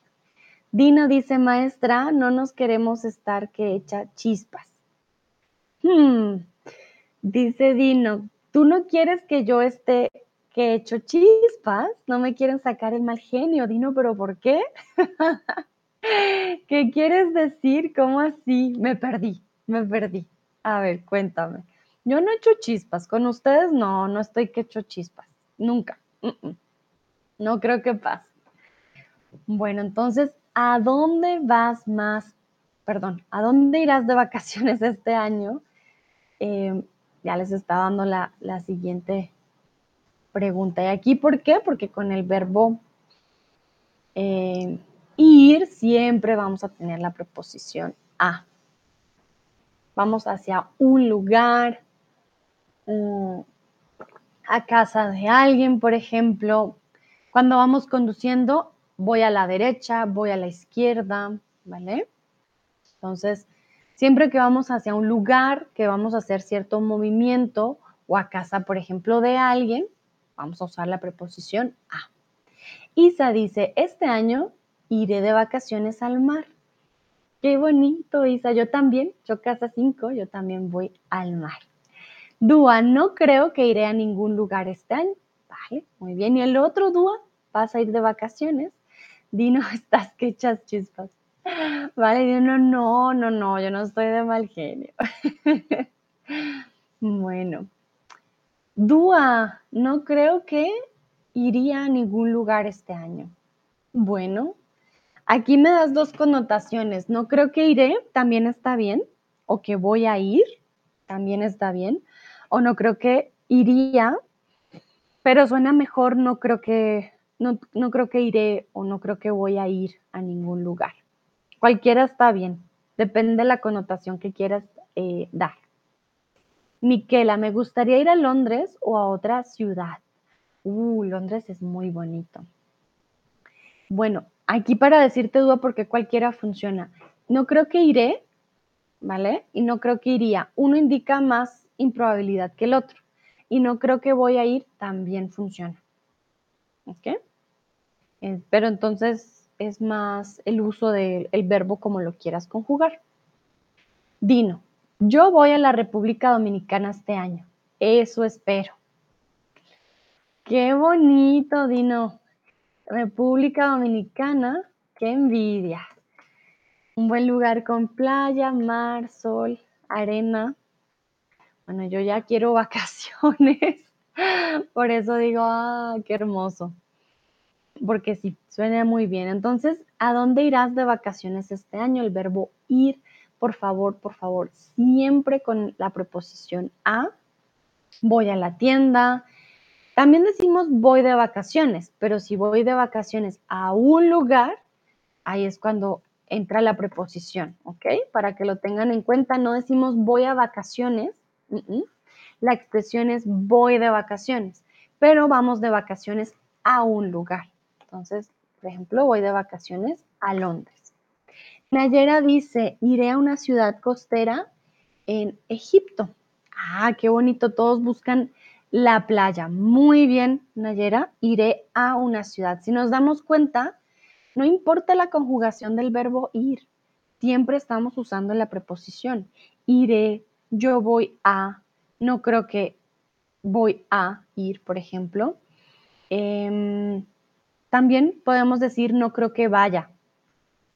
Dino dice, maestra, no nos queremos estar que echa chispas. Hmm. Dice Dino, tú no quieres que yo esté que echo chispas, no me quieren sacar el mal genio, Dino, pero ¿por qué? ¿Qué quieres decir? ¿Cómo así? Me perdí, me perdí. A ver, cuéntame. Yo no echo chispas, con ustedes no, no estoy que echo chispas, nunca. No creo que pase. Bueno, entonces ¿a dónde vas más? Perdón, ¿a dónde irás de vacaciones este año? Eh, ya les está dando la, siguiente pregunta. ¿Y aquí por qué? Porque con el verbo eh, ir siempre vamos a tener la preposición a. Vamos hacia un lugar, a casa de alguien, por ejemplo. Cuando vamos conduciendo, voy a la derecha, voy a la izquierda, ¿vale? Entonces, siempre que vamos hacia un lugar, que vamos a hacer cierto movimiento o a casa, por ejemplo, de alguien, vamos a usar la preposición a. Isa dice, este año iré de vacaciones al mar. Qué bonito, Isa. Yo también, yo casa 5, yo también voy al mar. Dúa, no creo que iré a ningún lugar este año. Vale, muy bien. ¿Y el otro, Dúa? ¿Vas a ir de vacaciones? Dino, estás que echas chispas. Vale, Dino, no, no, no, yo no estoy de mal genio. bueno. Dúa, no creo que iría a ningún lugar este año. Bueno, aquí me das dos connotaciones. No creo que iré, también está bien. O que voy a ir, también está bien o no creo que iría, pero suena mejor, no creo que, no, creo que iré o no creo que voy a ir a ningún lugar. Cualquiera está bien, depende de la connotación que quieras eh, dar. Miquela, me gustaría ir a Londres o a otra ciudad. Uh, Londres es muy bonito. Bueno, aquí para decirte duda porque cualquiera funciona. No creo que iré, ¿vale? Y no creo que iría. Uno indica más improbabilidad que el otro. Y no creo que voy a ir, también funciona. ¿Ok? Eh, pero entonces es más el uso del verbo como lo quieras conjugar. Dino, yo voy a la República Dominicana este año. Eso espero. Qué bonito, Dino. República Dominicana, qué envidia. Un buen lugar con playa, mar, sol, arena. Bueno, yo ya quiero vacaciones. Por eso digo, ah, qué hermoso. Porque sí, suena muy bien. Entonces, ¿a dónde irás de vacaciones este año? El verbo ir, por favor, por favor, siempre con la preposición a. Voy a la tienda. También decimos voy de vacaciones, pero si voy de vacaciones a un lugar, ahí es cuando entra la preposición, ¿ok? Para que lo tengan en cuenta, no decimos voy a vacaciones, la expresión es voy de vacaciones, pero vamos de vacaciones a un lugar. Entonces, por ejemplo, voy de vacaciones a Londres. Nayera dice, iré a una ciudad costera en Egipto. Ah, qué bonito, todos buscan la playa. Muy bien, Nayera, iré a una ciudad. Si nos damos cuenta, no importa la conjugación del verbo ir, siempre estamos usando la preposición. Iré, yo voy a, no creo que voy a ir, por ejemplo. Em, también podemos decir no creo que vaya.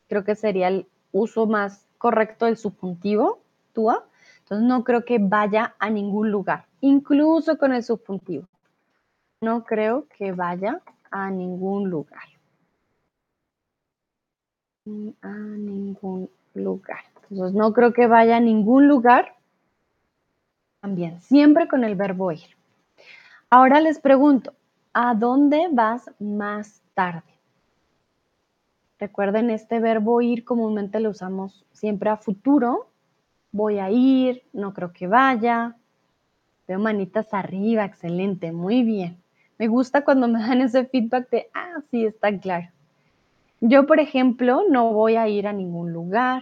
Creo que sería el uso más correcto del subjuntivo, túa. Entonces no creo que vaya a ningún lugar, incluso con el subjuntivo. No creo que vaya a ningún lugar. A ningún lugar. Entonces no creo que vaya a ningún lugar también, siempre con el verbo ir. Ahora les pregunto, ¿a dónde vas más tarde? Recuerden, este verbo ir comúnmente lo usamos siempre a futuro. Voy a ir, no creo que vaya. Veo manitas arriba, excelente, muy bien. Me gusta cuando me dan ese feedback de, ah, sí, está claro. Yo, por ejemplo, no voy a ir a ningún lugar,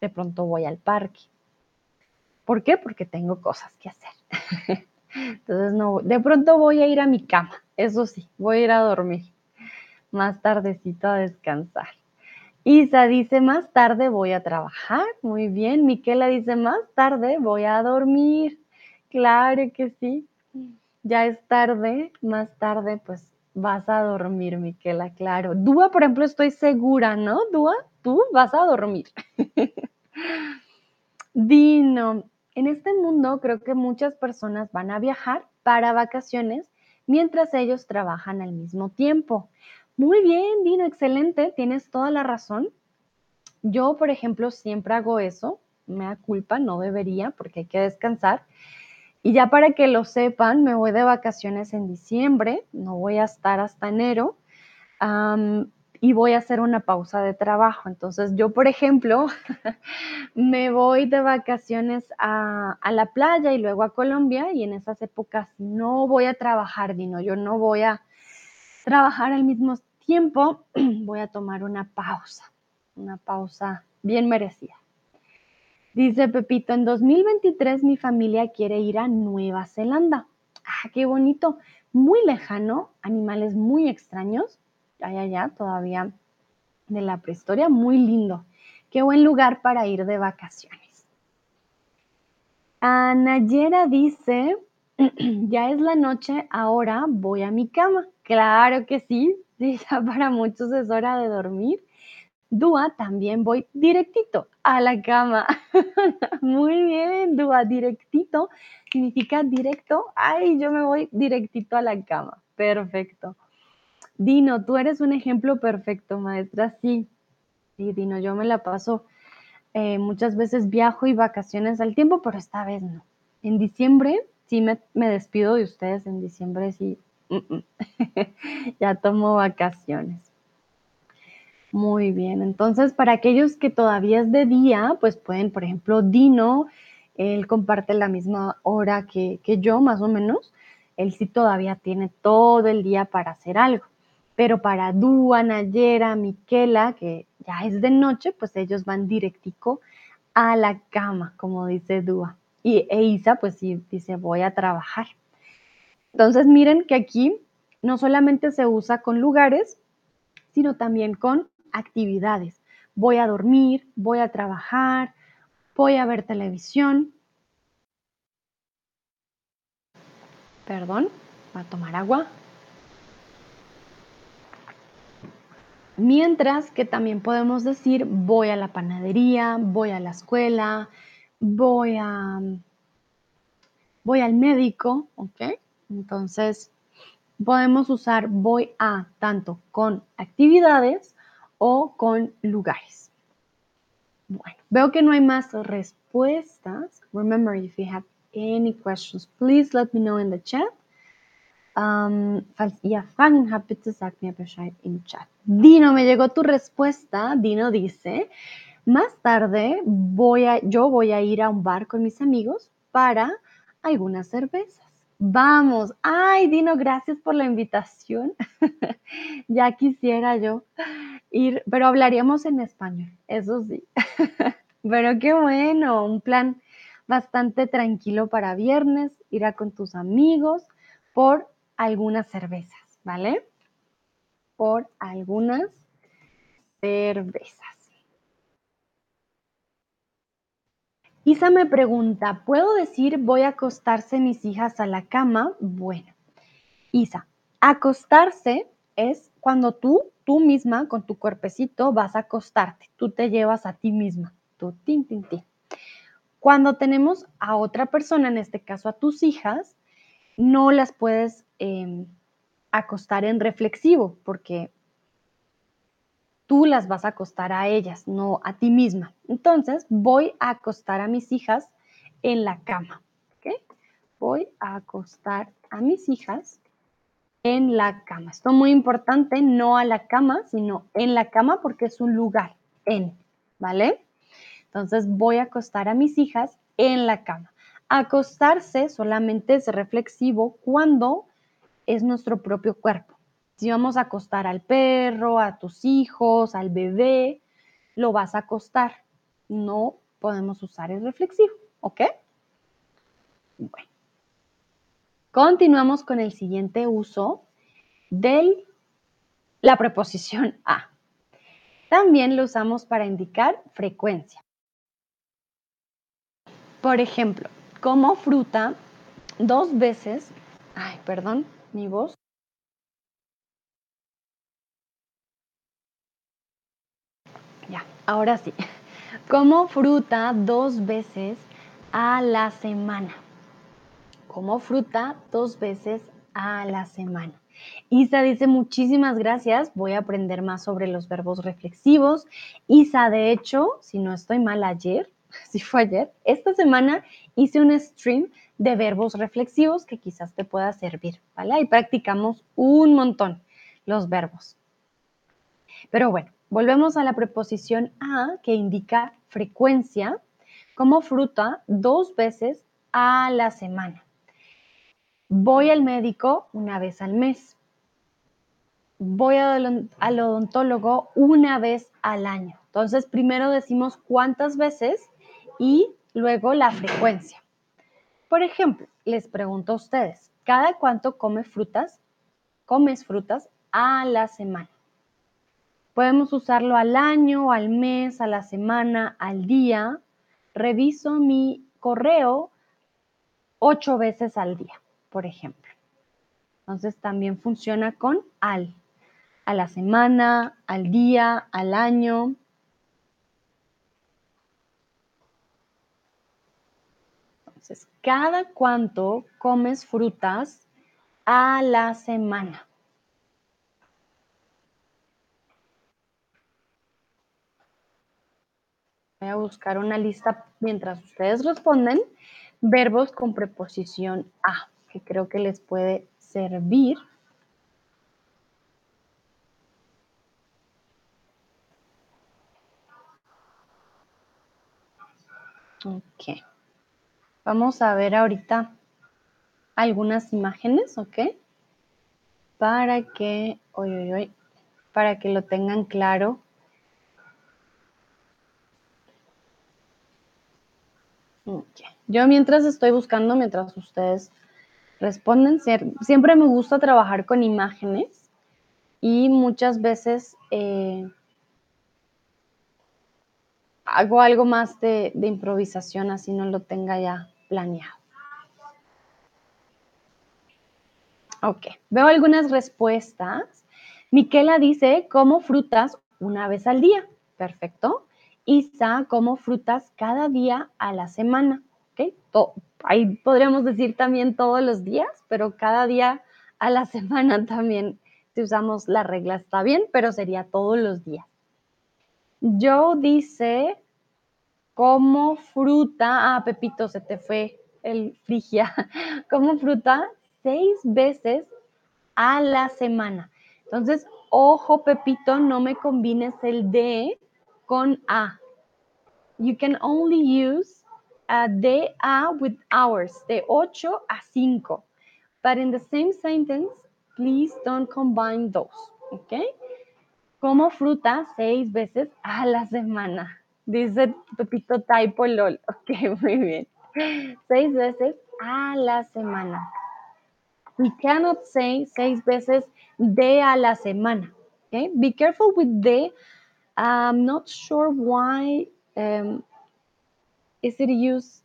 de pronto voy al parque. ¿Por qué? Porque tengo cosas que hacer. Entonces, no, de pronto voy a ir a mi cama, eso sí, voy a ir a dormir. Más tardecito a descansar. Isa dice, más tarde voy a trabajar. Muy bien. Miquela dice, más tarde voy a dormir. Claro que sí. Ya es tarde, más tarde pues vas a dormir, Miquela, claro. Dúa, por ejemplo, estoy segura, ¿no? Dúa, tú vas a dormir. Dino, en este mundo creo que muchas personas van a viajar para vacaciones mientras ellos trabajan al mismo tiempo. Muy bien, Dino, excelente, tienes toda la razón. Yo, por ejemplo, siempre hago eso, me da culpa, no debería porque hay que descansar. Y ya para que lo sepan, me voy de vacaciones en diciembre, no voy a estar hasta enero y voy a hacer una pausa de trabajo. Entonces yo, por ejemplo, me voy de vacaciones a, la playa y luego a Colombia y en esas épocas no voy a trabajar, Dino, yo no voy a trabajar al mismo tiempo, voy a tomar una pausa, una pausa bien merecida. Dice Pepito, en 2023 mi familia quiere ir a Nueva Zelanda. Ah, qué bonito, muy lejano, animales muy extraños allá, allá, todavía de la prehistoria, muy lindo. Qué buen lugar para ir de vacaciones. Anayera dice, ya es la noche, ahora voy a mi cama. Claro que sí, ya para muchos es hora de dormir. Dúa, también voy directito a la cama. Muy bien, Dúa, directito significa directo. Ay, yo me voy directito a la cama. Perfecto. Dino, tú eres un ejemplo perfecto, maestra. Sí, sí, Dino, yo me la paso. Eh, muchas veces viajo y vacaciones al tiempo, pero esta vez no. En diciembre, sí me, despido de ustedes. En diciembre, sí. Mm, mm. ya tomo vacaciones. Muy bien, entonces para aquellos que todavía es de día, pues pueden, por ejemplo, Dino, él comparte la misma hora que, yo, más o menos. Él sí todavía tiene todo el día para hacer algo. Pero para Dúa, Nayera, Miquela, que ya es de noche, pues ellos van directico a la cama, como dice Dúa. Y e Isa, pues sí, dice, voy a trabajar. Entonces miren que aquí no solamente se usa con lugares, sino también con actividades. Voy a dormir, voy a trabajar, voy a ver televisión. Perdón, va a tomar agua. Mientras que también podemos decir voy a la panadería, voy a la escuela, voy a voy al médico, ¿ok? Entonces podemos usar voy a tanto con actividades o con lugares. Bueno, veo que no hay más respuestas. Remember, if you have any questions, please let me know in the chat. Um, falls ihr Fragen habt, bitte sagt Chat. Dino, me llegó tu respuesta. Dino dice, más tarde voy a, yo voy a ir a un bar con mis amigos para algunas cervezas. Vamos. Ay, Dino, gracias por la invitación. ya quisiera yo ir, pero hablaríamos en español, eso sí. pero qué bueno, un plan bastante tranquilo para viernes, ir a con tus amigos por algunas cervezas, ¿vale? Por algunas cervezas. Isa me pregunta, ¿puedo decir voy a acostarse mis hijas a la cama? Bueno, Isa, acostarse es cuando tú, tú misma, con tu cuerpecito, vas a acostarte. Tú te llevas a ti misma. Tú, tin, tin, tin. Cuando tenemos a otra persona, en este caso a tus hijas, no las puedes em, acostar en reflexivo porque tú las vas a acostar a ellas, no a ti misma. Entonces, voy a acostar a mis hijas en la cama. Voy a acostar a mis hijas en la cama. Esto es muy importante, no a la cama, sino en la cama porque es un lugar, en, ¿vale? Entonces voy a acostar a mis hijas en la cama. Acostarse solamente es reflexivo cuando es nuestro propio cuerpo. Si vamos a acostar al perro, a tus hijos, al bebé, lo vas a acostar. No podemos usar el reflexivo, ¿ok? Bueno. Continuamos con el siguiente uso de la preposición a. También lo usamos para indicar frecuencia. Por ejemplo, como fruta dos veces, ay, perdón, mi voz, Ya, ahora sí. Como fruta dos veces a la semana. Como fruta dos veces a la semana. Isa dice muchísimas gracias, voy a aprender más sobre los verbos reflexivos. Isa, de hecho, si no estoy mal ayer, si fue ayer, esta semana hice un stream de verbos reflexivos que quizás te pueda servir, ¿vale? Ahí practicamos un montón los verbos. Pero bueno, Volvemos a la preposición a que indica frecuencia como fruta dos veces a la semana. Voy al médico una vez al mes. Voy al odontólogo una vez al año. Entonces, primero decimos cuántas veces y luego la frecuencia. Por ejemplo, les pregunto a ustedes, ¿cada cuánto come frutas? ¿Comes frutas a la semana? Podemos usarlo al año, al mes, a la semana, al día. Reviso mi correo ocho veces al día, por ejemplo. Entonces también funciona con al, a la semana, al día, al año. Entonces, ¿cada cuánto comes frutas a la semana? Voy a buscar una lista mientras ustedes responden, verbos con preposición a, que creo que les puede servir. Ok. Vamos a ver ahorita algunas imágenes, ¿ok? Para que, para que lo tengan claro Yo mientras estoy buscando, mientras ustedes responden, siempre me gusta trabajar con imágenes y muchas veces eh, hago algo más de improvisación, así no lo tenga ya planeado. Ok, veo algunas respuestas. Miquela dice, como frutas una vez al día. Perfecto. Isa como frutas cada día a la semana. ¿okay? ahí podríamos decir también todos los días, pero cada día a la semana también, si usamos la regla está bien, pero sería todos los días. Joe dice como fruta, ah, Pepito, se te fue el frigia, como fruta seis veces a la semana. Entonces, ojo, Pepito, no me combines el de con a. You can only use a de a with hours, de 8 a 5. But in the same sentence, please don't combine those, ¿ok? Como fruta seis veces a la semana. Dice Pepito Typo LOL. Ok, muy bien. Seis veces a la semana. We cannot say seis veces de a la semana. Okay? Be careful with de I'm not sure why um, is it used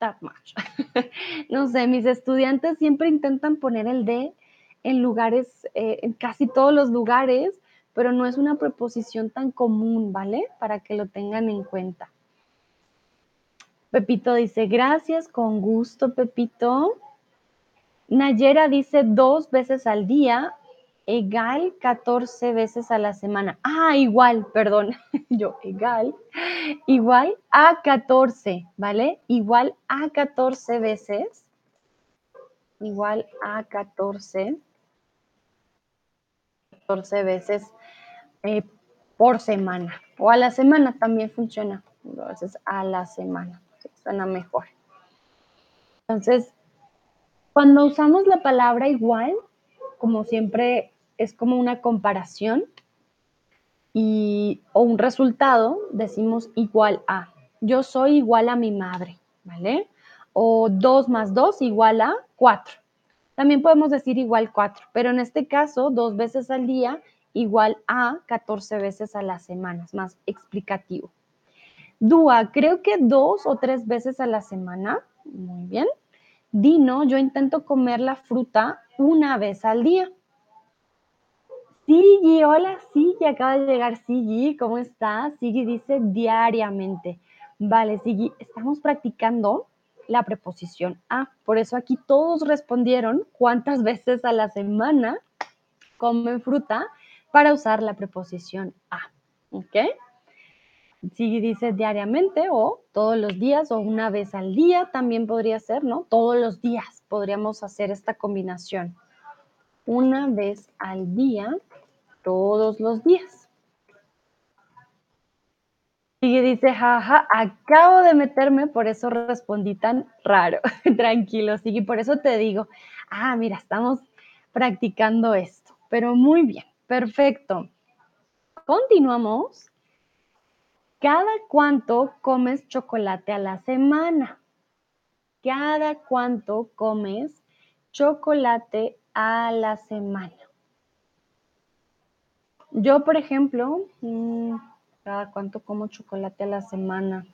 that much. no sé, mis estudiantes siempre intentan poner el de en lugares, eh, en casi todos los lugares, pero no es una preposición tan común, ¿vale? Para que lo tengan en cuenta. Pepito dice, gracias, con gusto, Pepito. Nayera dice dos veces al día Egal 14 veces a la semana. Ah, igual, perdón. Yo, egal. Igual a 14, ¿vale? Igual a 14 veces. Igual a 14. 14 veces eh, por semana. O a la semana también funciona. Veces a la semana. Suena mejor. Entonces, cuando usamos la palabra igual, como siempre es como una comparación y, o un resultado, decimos igual a. Yo soy igual a mi madre, ¿vale? O 2 más 2 igual a 4. También podemos decir igual 4, pero en este caso, dos veces al día igual a 14 veces a la semana, es más explicativo. Dúa, creo que dos o tres veces a la semana. Muy bien. Dino, yo intento comer la fruta una vez al día. Sigi, hola Sigi, acaba de llegar Sigi, ¿cómo estás? Sigi dice diariamente. Vale, Sigi, estamos practicando la preposición a, por eso aquí todos respondieron cuántas veces a la semana comen fruta para usar la preposición a, ¿ok? Sigi dice diariamente o todos los días o una vez al día también podría ser, ¿no? Todos los días podríamos hacer esta combinación. Una vez al día todos los días. Y dice, jaja, acabo de meterme, por eso respondí tan raro. Tranquilo, Sigui, por eso te digo, ah, mira, estamos practicando esto. Pero muy bien, perfecto. Continuamos. ¿Cada cuánto comes chocolate a la semana? ¿Cada cuánto comes chocolate a la semana? Yo, por ejemplo, mm, ¿cada cuánto como chocolate a la semana?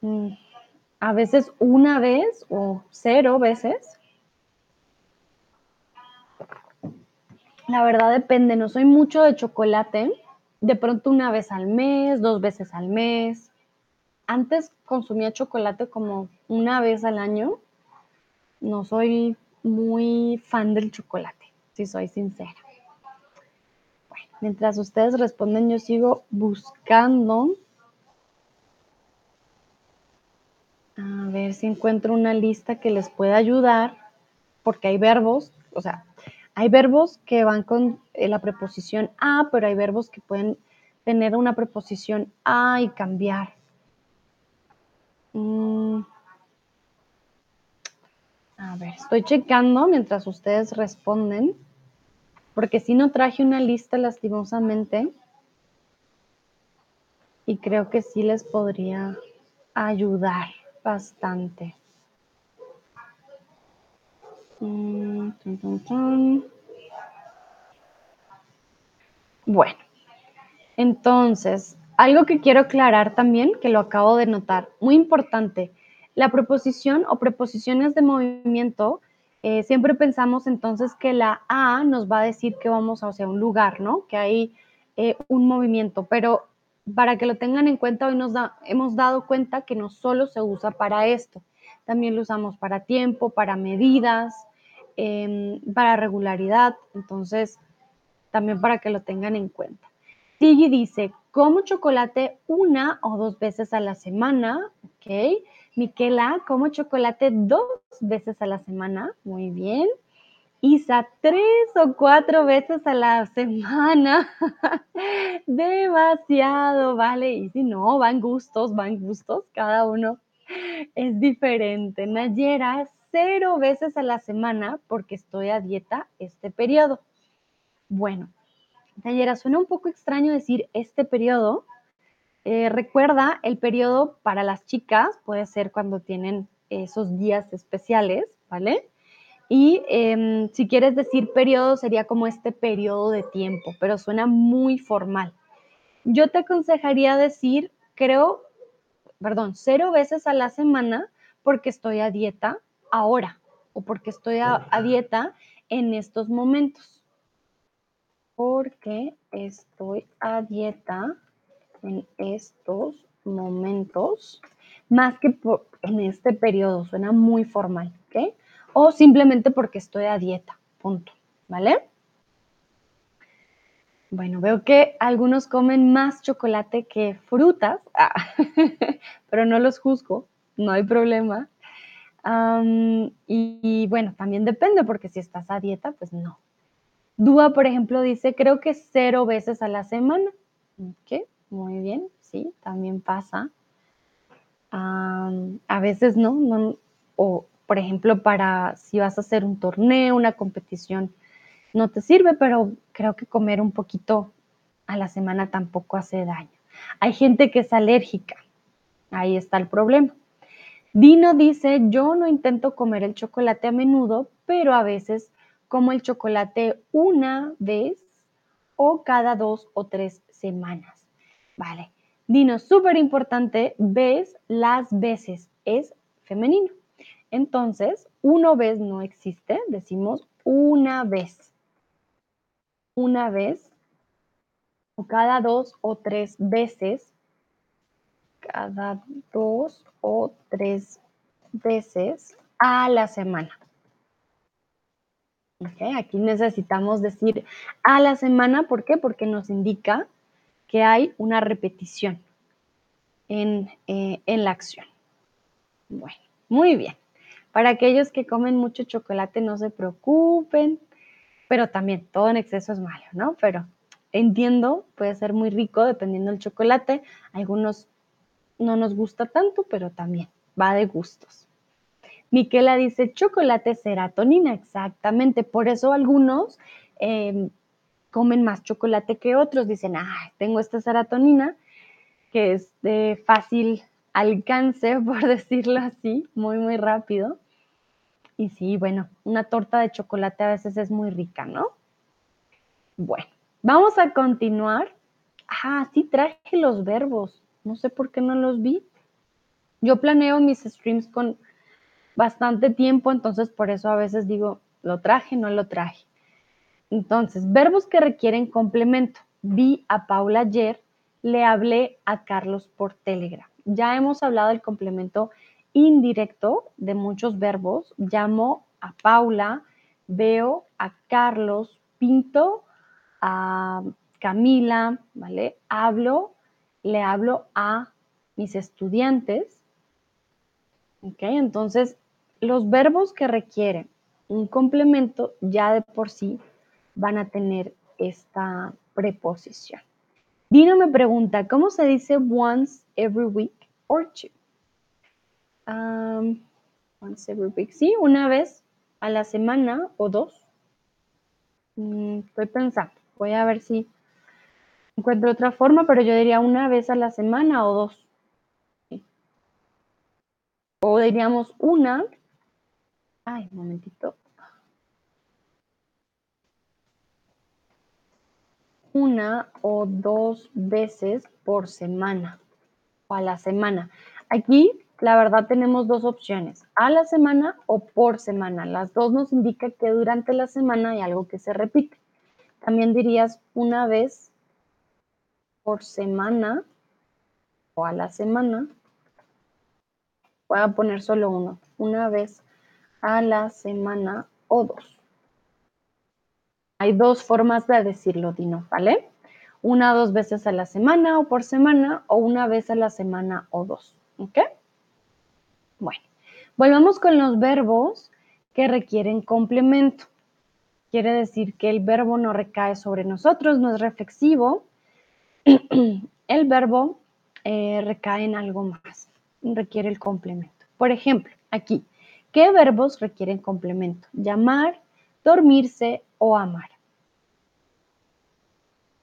Mm, a veces una vez o cero veces. La verdad depende, no soy mucho de chocolate, de pronto una vez al mes, dos veces al mes. Antes consumía chocolate como una vez al año. No soy muy fan del chocolate, si soy sincera. Mientras ustedes responden, yo sigo buscando. A ver si encuentro una lista que les pueda ayudar, porque hay verbos, o sea, hay verbos que van con eh, la preposición a, pero hay verbos que pueden tener una preposición a y cambiar. Mm. A ver, estoy checando mientras ustedes responden, porque si no traje una lista lastimosamente y creo que sí les podría ayudar bastante. Bueno, entonces, algo que quiero aclarar también, que lo acabo de notar, muy importante, la preposición o preposiciones de movimiento, eh, siempre pensamos entonces que la A nos va a decir que vamos hacia un lugar, ¿no? Que hay eh, un movimiento, pero para que lo tengan en cuenta, hoy nos hemos dado cuenta que no solo se usa para esto, también lo usamos para tiempo, para medidas, Em, para regularidad, entonces también para que lo tengan en cuenta. Tiggy dice, como chocolate una o dos veces a la semana, ¿ok? Miquela, como chocolate dos veces a la semana, muy bien. Isa, tres o cuatro veces a la semana. Demasiado, ¿vale? Y si no, van gustos, van gustos, cada uno es diferente. Nayera, cero veces a la semana porque estoy a dieta este periodo. Bueno, Nayera, suena un poco extraño decir este periodo. Eh, recuerda, el periodo para las chicas puede ser cuando tienen esos días especiales, ¿vale? Y em, si quieres decir periodo, sería como este periodo de tiempo, pero suena muy formal. Yo te aconsejaría decir, creo, perdón, cero veces a la semana porque estoy a dieta ahora o porque estoy a, dieta en estos momentos. Porque estoy a dieta en estos momentos, más que en este periodo, suena muy formal, ¿ok? O simplemente porque estoy a dieta, punto, ¿vale? Bueno, veo que algunos comen más chocolate que frutas, ah, pero no los juzgo, no hay problema y, bueno, también depende, porque si estás a dieta, pues no. Dúa, por ejemplo, dice, creo que cero veces a la semana. Ok, muy bien, sí, también pasa. a veces no, no, o por ejemplo, para si vas a hacer un torneo, una competición, no te sirve, pero creo que comer un poquito a la semana tampoco hace daño. Hay gente que es alérgica, ahí está el problema. Dino dice, yo no intento comer el chocolate a menudo, pero a veces como el chocolate una vez o cada dos o tres semanas. Vale. Dino, súper importante, ves las veces, es femenino. Entonces, uno vez no existe, decimos una vez. Una vez o cada dos o tres veces cada dos o tres veces a la semana. aquí necesitamos decir a la semana, ¿por qué? Porque nos indica que hay una repetición en, eh, en la acción. Bueno, muy bien. Para aquellos que comen mucho chocolate, no se preocupen, pero también todo en exceso es malo, ¿no? Pero entiendo, puede ser muy rico dependiendo del chocolate. Algunos no nos gusta tanto, pero también va de gustos. Miquela dice chocolate serotonina, exactamente. Por eso algunos em, comen más chocolate que otros. Dicen, ah, tengo esta serotonina que es de fácil alcance, por decirlo así, muy, muy rápido. Y sí, bueno, una torta de chocolate a veces es muy rica, ¿no? Bueno, vamos a continuar. Ah, sí traje los verbos. No sé por qué no los vi. Yo planeo mis streams con bastante tiempo, entonces por eso a veces digo, lo traje, no lo traje. Entonces, verbos que requieren complemento. Vi a Paula ayer, le hablé a Carlos por Telegram. Ya hemos hablado del complemento indirecto de muchos verbos. Llamo a Paula, veo a Carlos, pinto a Camila, ¿vale? Hablo, le hablo a mis estudiantes. ¿Ok? Entonces, los verbos que requieren un complemento ya de por sí van a tener esta preposición. Dino me pregunta, ¿cómo se dice once every week or two? Um, once every week, sí, una vez a la semana o dos. Mm, estoy pensando, voy a ver si encuentro otra forma, pero yo diría una vez a la semana o dos. O diríamos una. Ay, un momentito. Una o dos veces por semana o a la semana. Aquí, la verdad, tenemos dos opciones, a la semana o por semana. Las dos nos indican que durante la semana hay algo que se repite. También dirías una vez por semana o a la semana. Voy a poner solo uno, una vez a la semana o dos. Hay dos formas de decirlo, Dino, ¿vale? Una o dos veces a la semana o por semana o una vez a la semana o dos, ¿ok? Bueno, volvamos con los verbos que requieren complemento. Quiere decir que el verbo no recae sobre nosotros, no es reflexivo. el verbo eh, recae en algo más, requiere el complemento. Por ejemplo, aquí, ¿qué verbos requieren complemento? Llamar, dormirse o amar.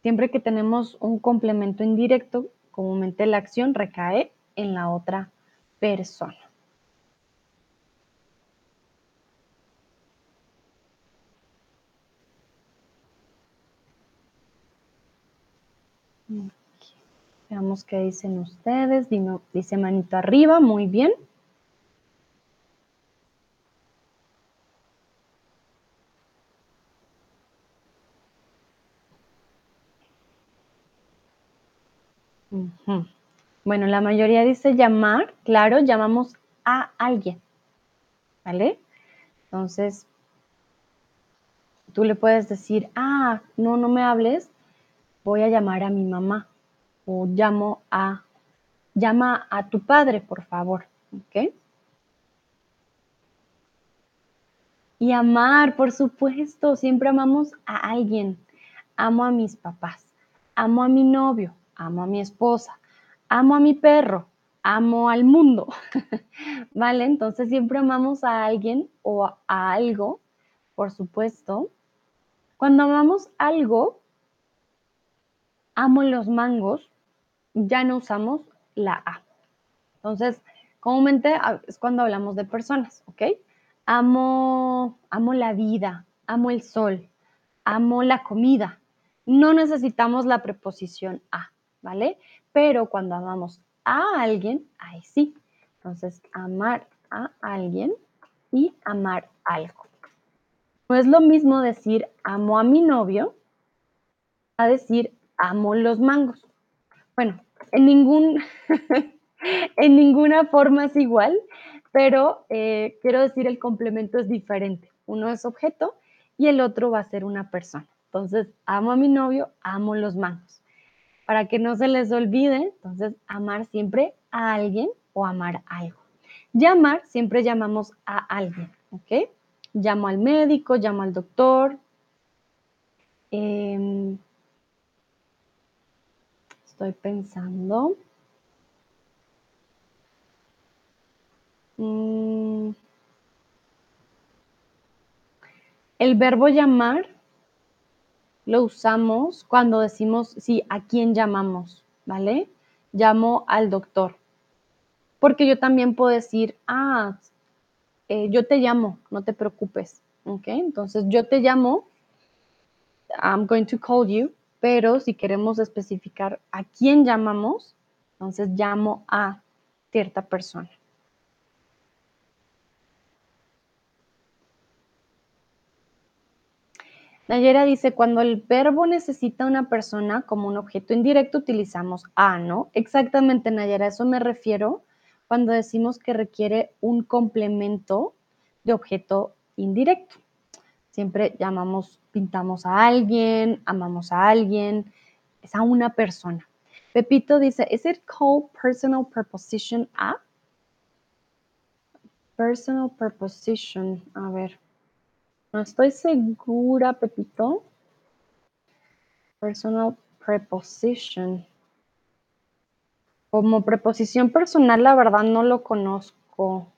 Siempre que tenemos un complemento indirecto, comúnmente la acción recae en la otra persona. Veamos qué dicen ustedes. Dice manito arriba, muy bien. Bueno, la mayoría dice llamar, claro, llamamos a alguien, ¿vale? Entonces, tú le puedes decir, ah, no, no me hables, voy a llamar a mi mamá o llamo a, llama a tu padre, por favor, ¿ok? Y amar, por supuesto, siempre amamos a alguien. Amo a mis papás, amo a mi novio, amo a mi esposa, amo a mi perro, amo al mundo, ¿vale? Entonces siempre amamos a alguien o a algo, por supuesto. Cuando amamos algo, amo los mangos, ya no usamos la A. Entonces, comúnmente es cuando hablamos de personas, ¿ok? Amo, amo la vida, amo el sol, amo la comida. No necesitamos la preposición a, ¿vale? Pero cuando amamos a alguien, ahí sí. Entonces, amar a alguien y amar algo. No es lo mismo decir amo a mi novio a decir amo los mangos. Bueno, en, ningún, en ninguna forma es igual, pero eh, quiero decir el complemento es diferente. Uno es objeto y el otro va a ser una persona. Entonces, amo a mi novio, amo los mangos. Para que no se les olvide, entonces, amar siempre a alguien o amar algo. Llamar, siempre llamamos a alguien, ¿ok? Llamo al médico, llamo al doctor. Em, Estoy pensando. Mm. El verbo llamar lo usamos cuando decimos, sí, ¿a quién llamamos? ¿Vale? Llamo al doctor. Porque yo también puedo decir, ah, eh, yo te llamo, no te preocupes. ¿Ok? Entonces yo te llamo, I'm going to call you, pero si queremos especificar a quién llamamos, entonces llamo a, cierta persona. Nayera dice, cuando el verbo necesita una persona como un objeto indirecto, utilizamos a, ¿no? Exactamente, Nayera, eso me refiero cuando decimos que requiere un complemento de objeto indirecto. Siempre llamamos, pintamos a alguien, amamos a alguien, es a una persona. Pepito dice, ¿is it called personal preposition a? Personal preposition, a ver. No estoy segura, Pepito. Personal preposition. Como preposición personal, la verdad no lo conozco.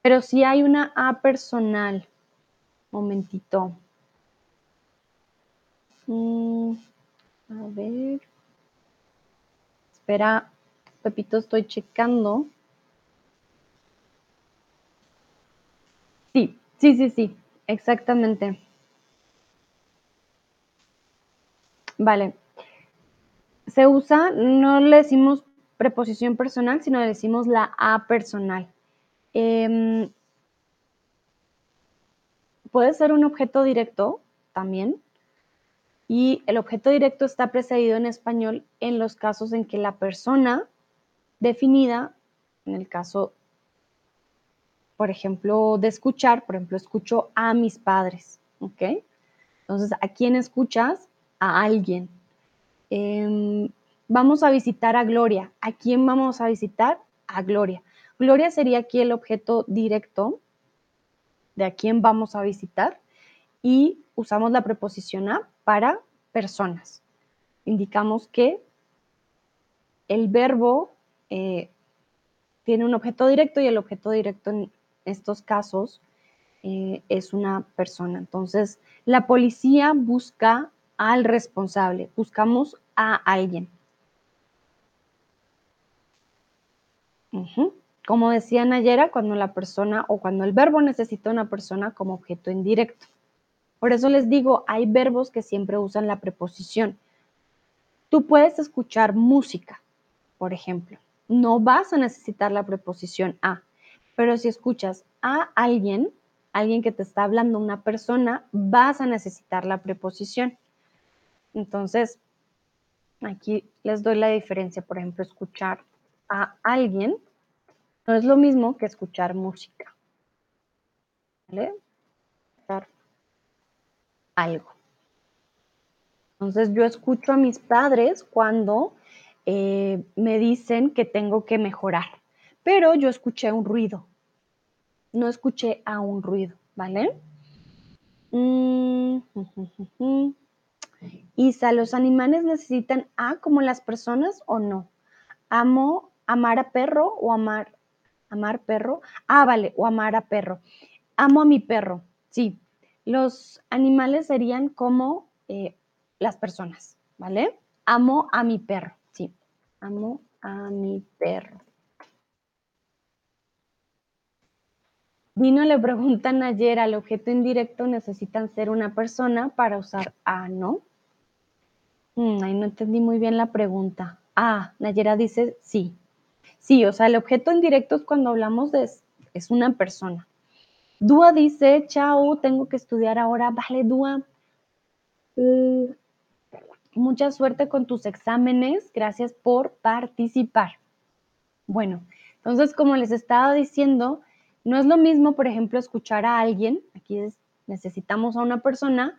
Pero sí hay una A personal. Momentito. Mm, a ver. Espera, Pepito, estoy checando. Sí, sí, sí, sí. Exactamente. Vale. Se usa, no le decimos preposición personal, sino le decimos la A personal. Em, puede ser un objeto directo también. Y el objeto directo está precedido en español en los casos en que la persona definida, en el caso por ejemplo, de escuchar, por ejemplo, escucho a mis padres, ¿ok? Entonces, ¿a quién escuchas? A alguien. Em, vamos a visitar a Gloria. ¿A quién vamos a visitar? A Gloria. Gloria sería aquí el objeto directo de a quién vamos a visitar y usamos la preposición a para personas. Indicamos que el verbo eh, tiene un objeto directo y el objeto directo en estos casos eh, es una persona. Entonces, la policía busca al responsable, buscamos a alguien. Como decía Nayera, cuando la persona o cuando el verbo necesita una persona como objeto indirecto. Por eso les digo, hay verbos que siempre usan la preposición. Tú puedes escuchar música, por ejemplo. No vas a necesitar la preposición a. Pero si escuchas a alguien, alguien que te está hablando, una persona, vas a necesitar la preposición. Entonces, aquí les doy la diferencia. Por ejemplo, escuchar a alguien no es lo mismo que escuchar música. ¿Vale? Algo. Entonces, yo escucho a mis padres cuando eh, me dicen que tengo que mejorar pero yo escuché un ruido. No escuché a un ruido, ¿vale? Mm, Isa, ¿los animales necesitan a como las personas o no? ¿Amo amar a perro o amar, amar perro? Ah, vale, o amar a perro. Amo a mi perro, sí. Los animales serían como eh, las personas, ¿vale? Amo a mi perro, sí. Amo a mi perro. Vino le preguntan ayer al objeto indirecto necesitan ser una persona para usar a, ¿no? Mm, ahí no entendí muy bien la pregunta. Ah, Nayera dice sí. Sí, o sea, el objeto indirecto es cuando hablamos de es una persona. Dúa dice, chao, tengo que estudiar ahora. Vale, Dúa. Mm, mucha suerte con tus exámenes. Gracias por participar. Bueno, entonces, como les estaba diciendo, no es lo mismo, por ejemplo, escuchar a alguien, aquí necesitamos a una persona,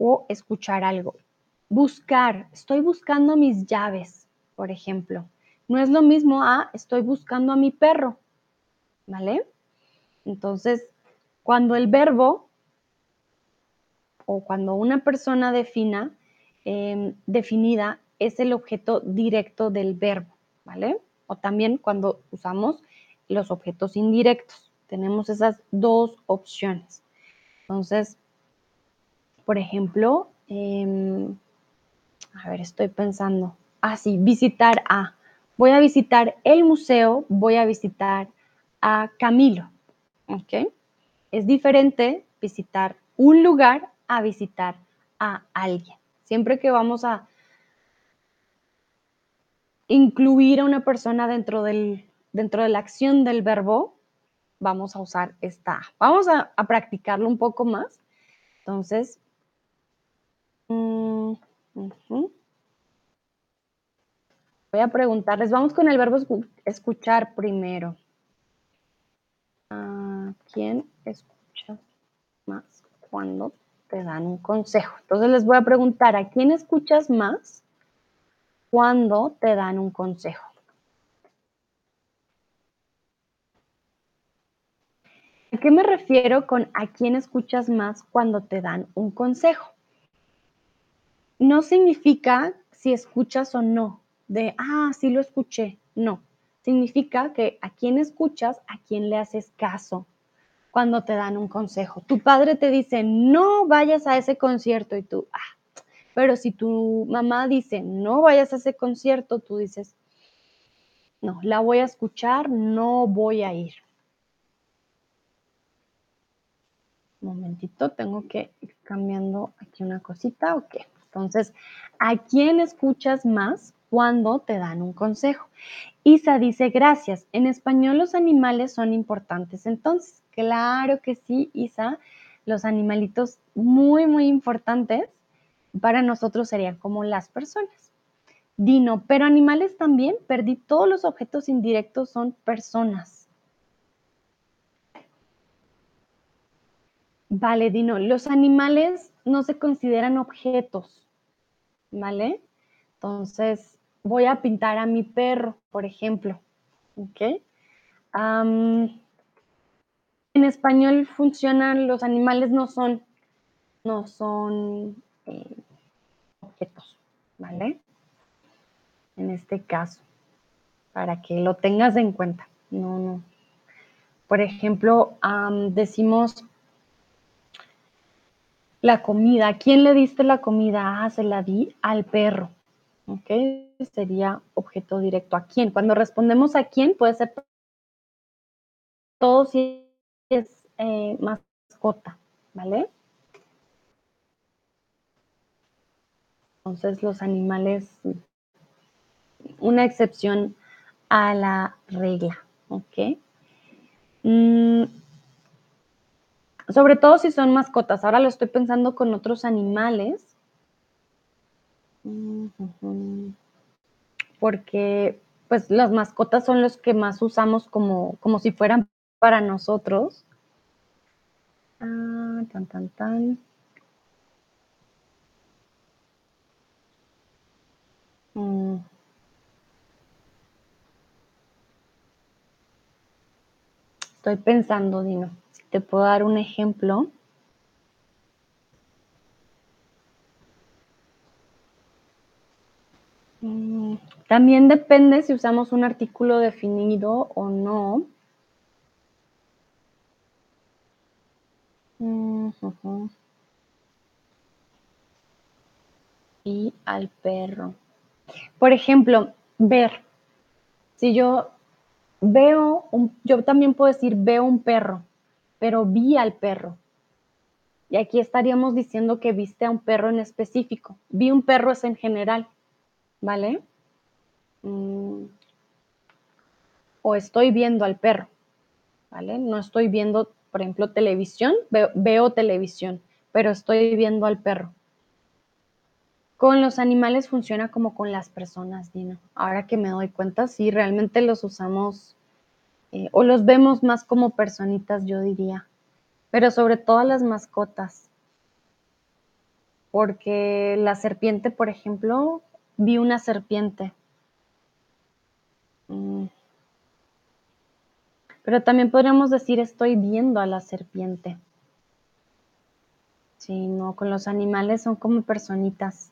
o escuchar algo. Buscar, estoy buscando mis llaves, por ejemplo. No es lo mismo a estoy buscando a mi perro, ¿vale? Entonces, cuando el verbo o cuando una persona defina, em, definida, es el objeto directo del verbo, ¿vale? O también cuando usamos los objetos indirectos. Tenemos esas dos opciones. Entonces, por ejemplo, em, a ver, estoy pensando. Ah, sí, visitar a. Voy a visitar el museo, voy a visitar a Camilo. ¿Ok? Es diferente visitar un lugar a visitar a alguien. Siempre que vamos a incluir a una persona dentro del dentro de la acción del verbo, vamos a usar esta. Vamos a, practicarlo un poco más. Entonces, mm, voy a preguntarles, vamos con el verbo escuchar primero. ¿A quién escuchas más cuando te dan un consejo? Entonces les voy a preguntar, ¿a quién escuchas más cuando te dan un consejo? ¿A qué me refiero con a quién escuchas más cuando te dan un consejo? No significa si escuchas o no, de, ah, sí lo escuché. No, significa que a quién escuchas, a quién le haces caso cuando te dan un consejo. Tu padre te dice, no vayas a ese concierto y tú, ah, pero si tu mamá dice, no vayas a ese concierto, tú dices, no, la voy a escuchar, no voy a ir. momentito, tengo que ir cambiando aquí una cosita, ok. Entonces, ¿a quién escuchas más cuando te dan un consejo? Isa dice, gracias. En español los animales son importantes. Entonces, claro que sí, Isa, los animalitos muy, muy importantes para nosotros serían como las personas. Dino, pero animales también, perdí todos los objetos indirectos, son personas. Vale, Dino, los animales no se consideran objetos, ¿vale? Entonces, voy a pintar a mi perro, por ejemplo, ¿ok? en español funcionan, los animales no son, no son eh, objetos, ¿vale? En este caso, para que lo tengas en cuenta. No, no. Por ejemplo, decimos la comida. ¿A quién le diste la comida? Ah, se la di al perro. ¿Ok? Sería objeto directo. ¿A quién? Cuando respondemos a quién, puede ser todo si es eh, mascota, ¿vale? Entonces los animales, una excepción a la regla, ¿ok? Mm, sobre todo si son mascotas. Ahora lo estoy pensando con otros animales. Porque pues las mascotas son los que más usamos como, como si fueran para nosotros. Ah, tan, tan, tan. Mm. Estoy pensando, Dino. Te puedo dar un ejemplo. También depende si usamos un artículo definido o no. Y al perro. Por ejemplo, ver. Si yo veo, un, yo también puedo decir veo un perro pero vi al perro. Y aquí estaríamos diciendo que viste a un perro en específico. Vi un perro es en general, ¿vale? Mm. O estoy viendo al perro, ¿vale? No estoy viendo, por ejemplo, televisión, veo, televisión, pero estoy viendo al perro. Con los animales funciona como con las personas, Dino. Ahora que me doy cuenta, sí, realmente los usamos eh, o los vemos más como personitas, yo diría, pero sobre todo las mascotas. Porque la serpiente, por ejemplo, vi una serpiente. Mm. Pero también podríamos decir estoy viendo a la serpiente. Sí, no, con los animales son como personitas.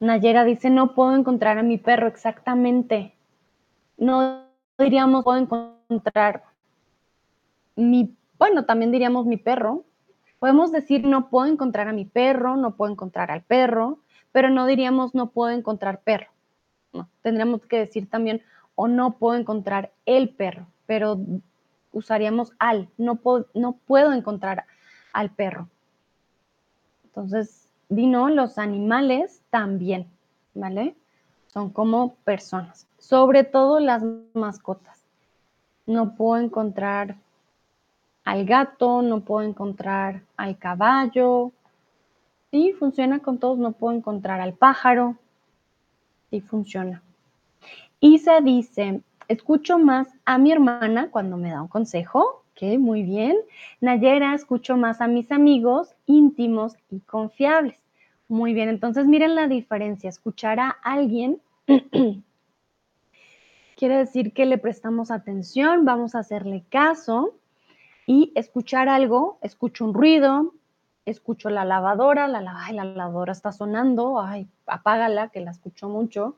Nayera dice, no puedo encontrar a mi perro exactamente. No diríamos puedo encontrar mi, bueno, también diríamos mi perro. Podemos decir no puedo encontrar a mi perro, no puedo encontrar al perro, pero no diríamos no puedo encontrar perro. Tendríamos que decir también o no puedo encontrar el perro, pero usaríamos al, no puedo, no puedo encontrar al perro. Entonces, vino los animales también, ¿vale? Son como personas. sobre todo las mascotas. No puedo encontrar al gato, no puedo encontrar al caballo. Sí, funciona con todos, no puedo encontrar al pájaro. Sí, funciona. Isa dice, escucho más a mi hermana cuando me da un consejo. Ok, muy bien. Nayera, escucho más a mis amigos íntimos y confiables. Muy bien, entonces miren la diferencia. Escuchar a alguien quiere decir que le prestamos atención, vamos a hacerle caso y escuchar algo, escucho un ruido, escucho la lavadora, la, la lavadora está sonando, ay, apágala, que la escucho mucho.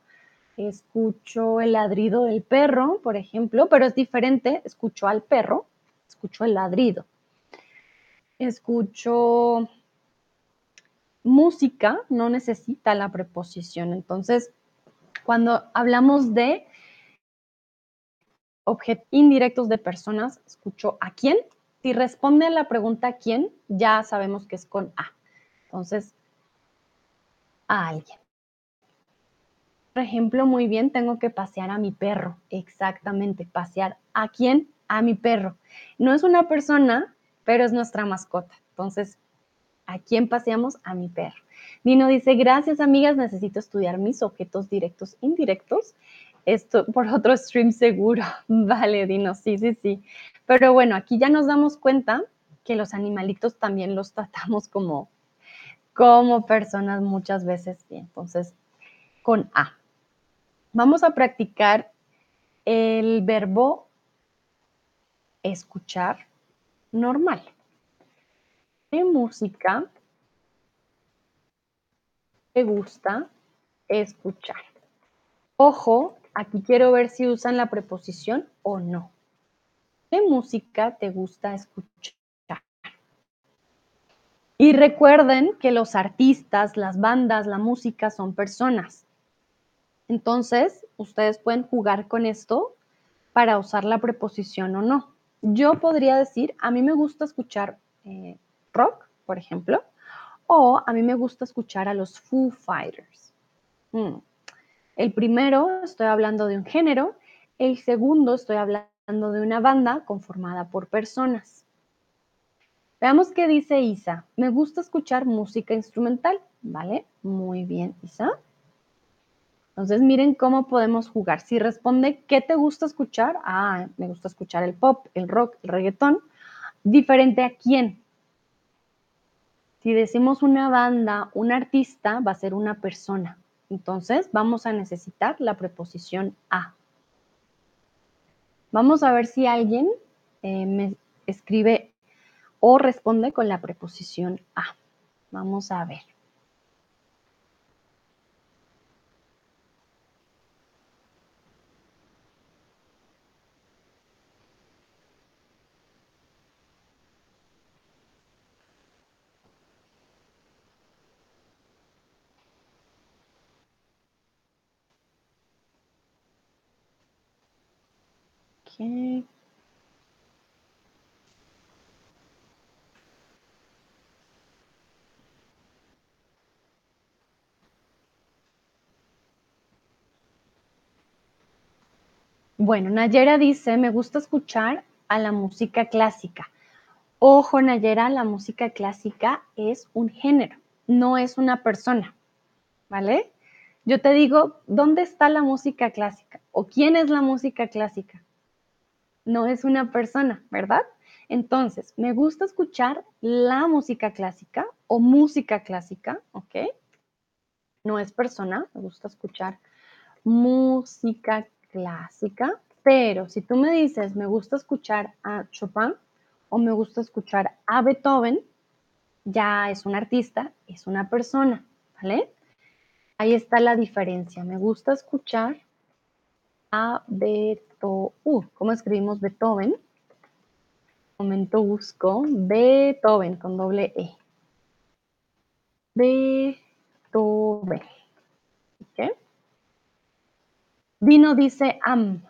Escucho el ladrido del perro, por ejemplo, pero es diferente, escucho al perro, escucho el ladrido. Escucho música, no necesita la preposición. Entonces, cuando hablamos de objetos indirectos de personas, escucho a quién. Si responde a la pregunta quién, ya sabemos que es con A. Entonces, a alguien. Por ejemplo, muy bien, tengo que pasear a mi perro. Exactamente, pasear a quién? A mi perro. No es una persona, pero es nuestra mascota. Entonces, ¿a quién paseamos? A mi perro. Dino dice, gracias amigas, necesito estudiar mis objetos directos indirectos esto por otro stream seguro. Vale, Dino, sí, sí, sí. Pero bueno, aquí ya nos damos cuenta que los animalitos también los tratamos como, como personas muchas veces. Y entonces, con A. Vamos a practicar el verbo escuchar normal. ¿Qué música te gusta escuchar? Ojo Aquí quiero ver si usan la preposición o no. ¿Qué música te gusta escuchar? Y recuerden que los artistas, las bandas, la música son personas. Entonces, ustedes pueden jugar con esto para usar la preposición o no. Yo podría decir, a mí me gusta escuchar eh, rock, por ejemplo, o a mí me gusta escuchar a los Foo Fighters. Mm. El primero, estoy hablando de un género. El segundo, estoy hablando de una banda conformada por personas. Veamos qué dice Isa. Me gusta escuchar música instrumental, ¿vale? Muy bien, Isa. Entonces, miren cómo podemos jugar. Si responde, ¿qué te gusta escuchar? Ah, me gusta escuchar el pop, el rock, el reggaetón. ¿Diferente a quién? Si decimos una banda, un artista, va a ser una persona. Entonces vamos a necesitar la preposición a. Vamos a ver si alguien eh, me escribe o responde con la preposición a. Vamos a ver. Bueno, Nayera dice, me gusta escuchar a la música clásica. Ojo, Nayera, la música clásica es un género, no es una persona, ¿vale? Yo te digo, ¿dónde está la música clásica? ¿O quién es la música clásica? No es una persona, ¿verdad? Entonces, me gusta escuchar la música clásica o música clásica, ¿ok? No es persona, me gusta escuchar música clásica, pero si tú me dices, me gusta escuchar a Chopin o me gusta escuchar a Beethoven, ya es un artista, es una persona, ¿vale? Ahí está la diferencia. Me gusta escuchar a Beethoven ¿cómo escribimos Beethoven? momento busco Beethoven con doble E. Beethoven. Dino dice am.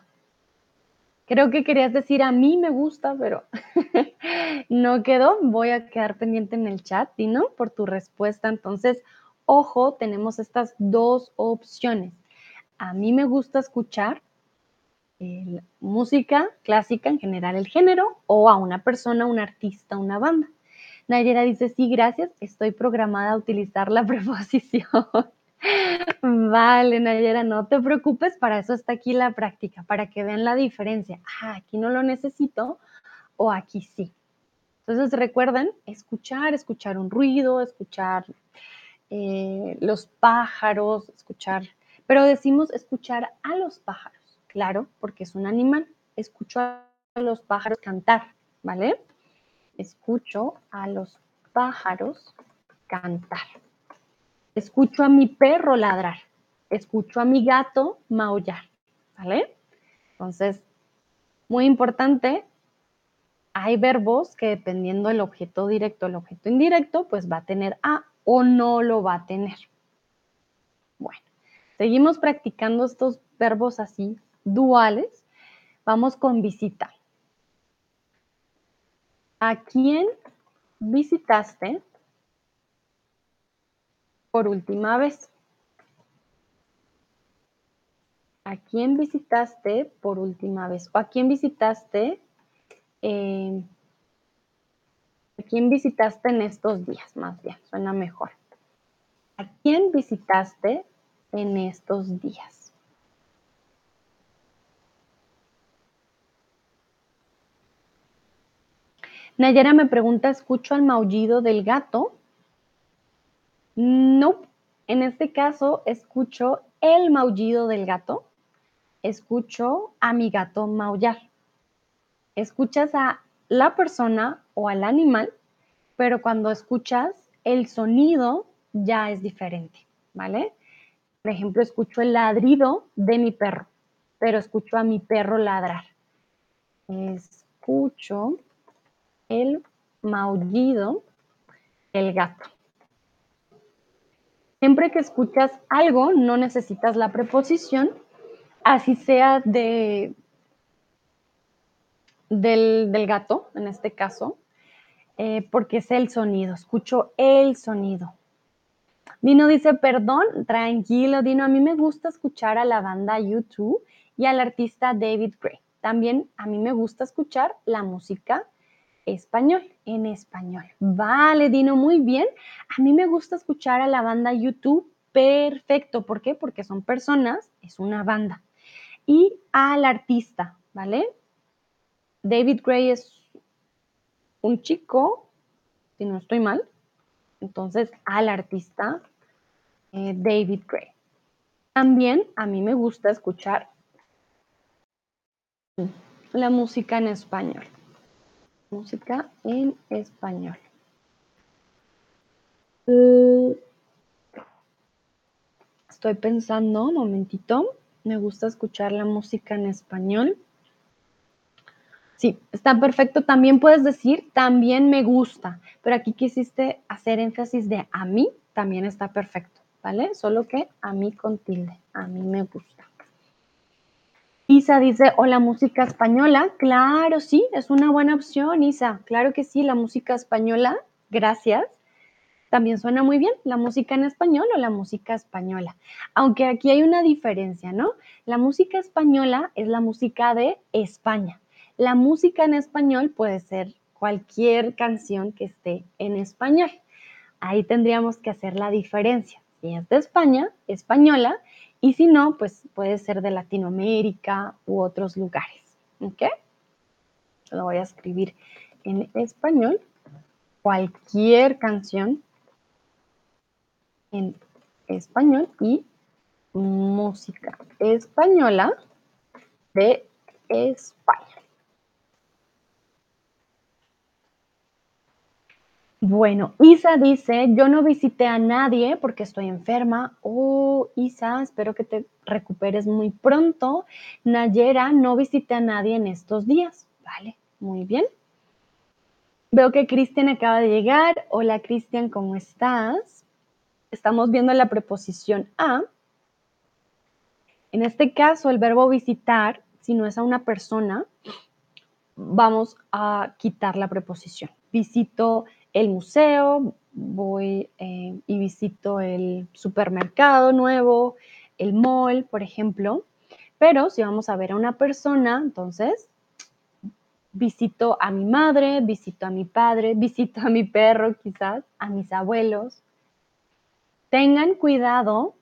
Creo que querías decir a mí me gusta, pero no quedó. Voy a quedar pendiente en el chat, Dino, por tu respuesta. Entonces, ojo, tenemos estas dos opciones. a mí me gusta escuchar música clásica, en general el género, o a una persona, un artista, una banda. Nayera dice, sí, gracias, estoy programada a utilizar la preposición. vale, Nayera, no te preocupes, para eso está aquí la práctica, para que vean la diferencia. Ah, aquí no lo necesito o aquí sí. Entonces recuerden escuchar, escuchar un ruido, escuchar eh, los pájaros, escuchar, pero decimos escuchar a los pájaros, claro, porque es un animal. Escucho a los pájaros cantar, ¿vale? Escucho a los pájaros cantar. Escucho a mi perro ladrar. Escucho a mi gato maullar, ¿vale? Entonces, muy importante, hay verbos que dependiendo del objeto directo, el objeto indirecto, pues va a tener a o no lo va a tener. Bueno, seguimos practicando estos verbos así, duales. Vamos con visita. ¿A quién visitaste por última vez? ¿A quién visitaste por última vez? ¿O a quién visitaste? Eh, ¿A quién visitaste en estos días? Más bien, suena mejor. ¿A quién visitaste en estos días? Nayera me pregunta, ¿escucho el maullido del gato? No, en este caso escucho el maullido del gato, escucho a mi gato maullar. Escuchas a la persona o al animal, pero cuando escuchas el sonido ya es diferente, ¿vale? Por ejemplo, escucho el ladrido de mi perro, pero escucho a mi perro ladrar. Escucho el maullido del gato. Siempre que escuchas algo, no necesitas la preposición, así sea de, del, gato, en este caso, eh, porque es el sonido, escucho el sonido. Dino dice, perdón, tranquilo, Dino, a mí me gusta escuchar a la banda YouTube y al artista David Gray. También a mí me gusta escuchar la música español, en español. Vale, Dino, muy bien. A mí me gusta escuchar a la banda YouTube. Perfecto. ¿Por qué? Porque son personas, es una banda. Y al artista, ¿vale? David Gray es un chico, si no estoy mal. Entonces, al artista eh, David Gray. También a mí me gusta escuchar la música en español música en español. Eh, estoy pensando, momentito, me gusta escuchar la música en español. Sí, está perfecto. También puedes decir, también me gusta, pero aquí quisiste hacer énfasis de a mí, también está perfecto, ¿vale? Solo que a mí con tilde, a mí me gusta. Isa dice, o la música española. Claro, sí, es una buena opción, Isa. Claro que sí, la música española, gracias. También suena muy bien, la música en español o la música española. Aunque aquí hay una diferencia, ¿no? La música española es la música de España. La música en español puede ser cualquier canción que esté en español. Ahí tendríamos que hacer la diferencia. Si es de España, española, y si no, pues puede ser de Latinoamérica u otros lugares. ¿Ok? Lo voy a escribir en español. Cualquier canción en español y música española de España. Bueno, Isa dice, yo no visité a nadie porque estoy enferma. Oh, Isa, espero que te recuperes muy pronto. Nayera, no visité a nadie en estos días. Vale, muy bien. Veo que Cristian acaba de llegar. Hola, Cristian, ¿cómo estás? Estamos viendo la preposición a. En este caso, el verbo visitar, si no es a una persona, vamos a quitar la preposición. Visito el museo, voy eh, y visito el supermercado nuevo, el mall, por ejemplo. Pero si vamos a ver a una persona, entonces visito a mi madre, visito a mi padre, visito a mi perro quizás, a mis abuelos. Tengan cuidado,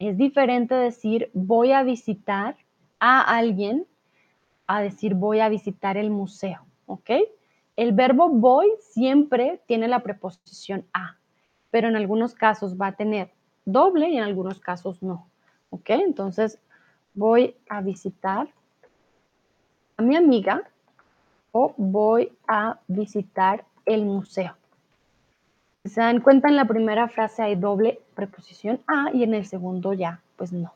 es diferente decir voy a visitar a alguien a decir voy a visitar el museo, ¿ok? El verbo voy siempre tiene la preposición a, pero en algunos casos va a tener doble y en algunos casos no, ¿ok? Entonces voy a visitar a mi amiga o voy a visitar el museo. Si se dan cuenta, en la primera frase hay doble preposición a y en el segundo ya, pues no.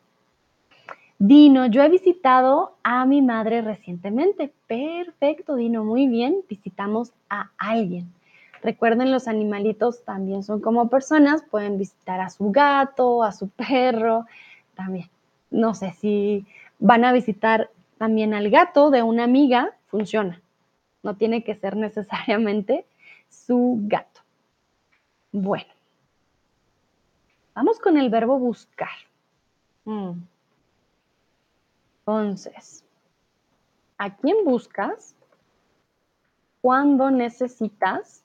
Dino, yo he visitado a mi madre recientemente. Perfecto, Dino, muy bien. Visitamos a alguien. Recuerden, los animalitos también son como personas, pueden visitar a su gato, a su perro, también. No sé si van a visitar también al gato de una amiga, funciona. No tiene que ser necesariamente su gato. Bueno, vamos con el verbo buscar. Mm. Entonces, ¿a quién buscas? ¿Cuándo necesitas?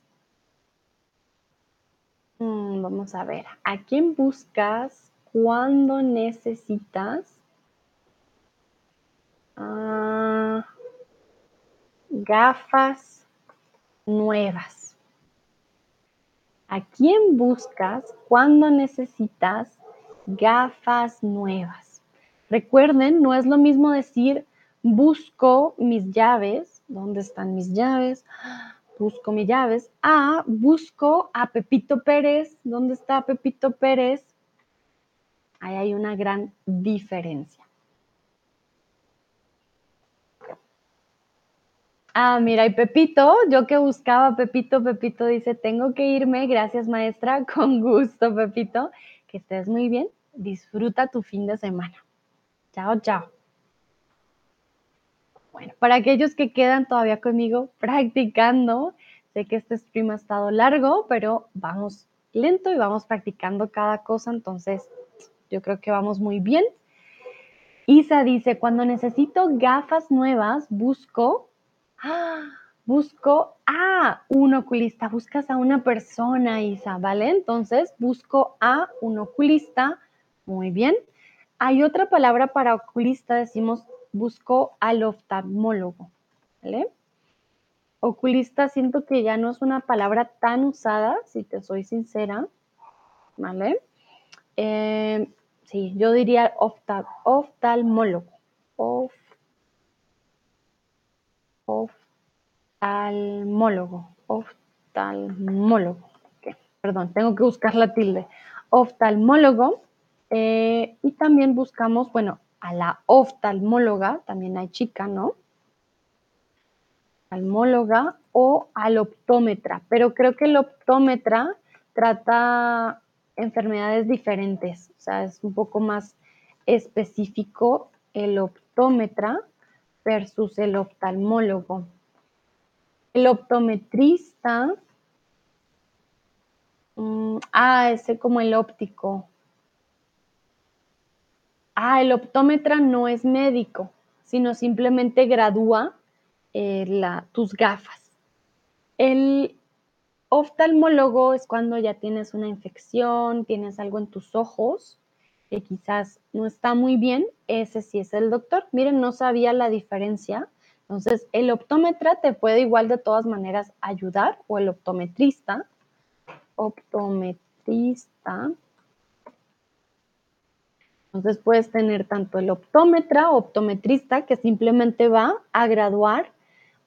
Mm, vamos a ver, ¿a quién buscas? ¿Cuándo necesitas? Ah, gafas nuevas. ¿A quién buscas cuando necesitas gafas nuevas? Recuerden, no es lo mismo decir busco mis llaves, ¿dónde están mis llaves? Busco mis llaves. A busco a Pepito Pérez, ¿dónde está Pepito Pérez? Ahí hay una gran diferencia. Ah, mira, y Pepito, yo que buscaba a Pepito, Pepito dice, tengo que irme, gracias maestra, con gusto Pepito, que estés muy bien, disfruta tu fin de semana. Chao, chao. Bueno, para aquellos que quedan todavía conmigo practicando, sé que este stream ha estado largo, pero vamos lento y vamos practicando cada cosa, entonces yo creo que vamos muy bien. Isa dice, cuando necesito gafas nuevas, busco, ¡ah! busco a un oculista, buscas a una persona, Isa, ¿vale? Entonces busco a un oculista, muy bien. Hay otra palabra para oculista, decimos busco al oftalmólogo, ¿vale? Oculista siento que ya no es una palabra tan usada, si te soy sincera, ¿vale? Eh, sí, yo diría oftalmólogo. oftalmólogo. Oftalmólogo. Perdón, tengo que buscar la tilde. Oftalmólogo eh, y también buscamos, bueno, a la oftalmóloga, también hay chica, ¿no? Oftalmóloga o al optómetra, pero creo que el optómetra trata enfermedades diferentes, o sea, es un poco más específico el optómetra versus el oftalmólogo. El optometrista, mm, ah, ese como el óptico, ah, el optómetra no es médico, sino simplemente gradúa eh, tus gafas. El oftalmólogo es cuando ya tienes una infección, tienes algo en tus ojos que quizás no está muy bien, ese sí es el doctor. Miren, no sabía la diferencia. Entonces, el optómetra te puede igual de todas maneras ayudar o el optometrista. Optometrista entonces puedes tener tanto el optómetra o optometrista que simplemente va a graduar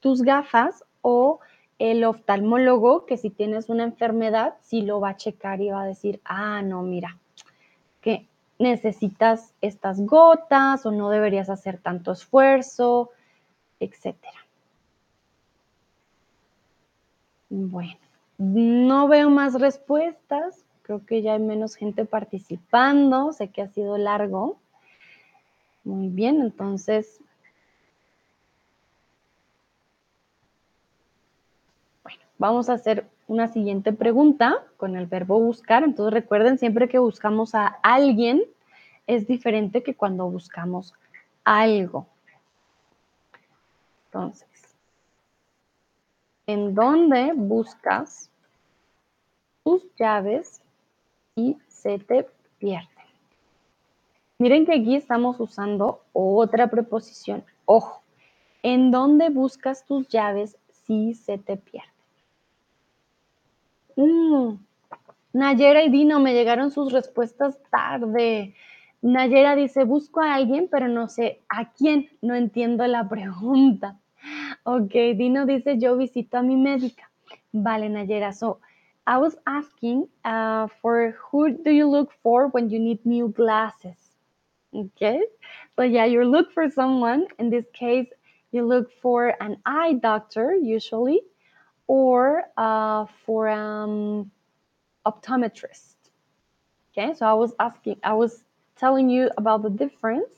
tus gafas o el oftalmólogo que si tienes una enfermedad, sí lo va a checar y va a decir, ah, no, mira, que necesitas estas gotas o no deberías hacer tanto esfuerzo, etcétera. Bueno, no veo más respuestas. Creo que ya hay menos gente participando. Sé que ha sido largo. Muy bien, entonces. Bueno, vamos a hacer una siguiente pregunta con el verbo buscar. Entonces recuerden siempre que buscamos a alguien, es diferente que cuando buscamos algo. Entonces, ¿en dónde buscas tus llaves y se te pierden? Miren que aquí estamos usando otra preposición. Ojo, ¿en dónde buscas tus llaves si se te pierden? Mm, Nayera y Dino, me llegaron sus respuestas tarde. Nayera dice, busco a alguien, pero no sé a quién. No entiendo la pregunta. Ok, Dino dice, yo visito a mi médica. Vale, Nayera. So, I was asking uh, for who do you look for when you need new glasses? Okay, so yeah, you look for someone. In this case, you look for an eye doctor usually, or uh, for um, optometrist. Okay, so I was asking, I was telling you about the difference.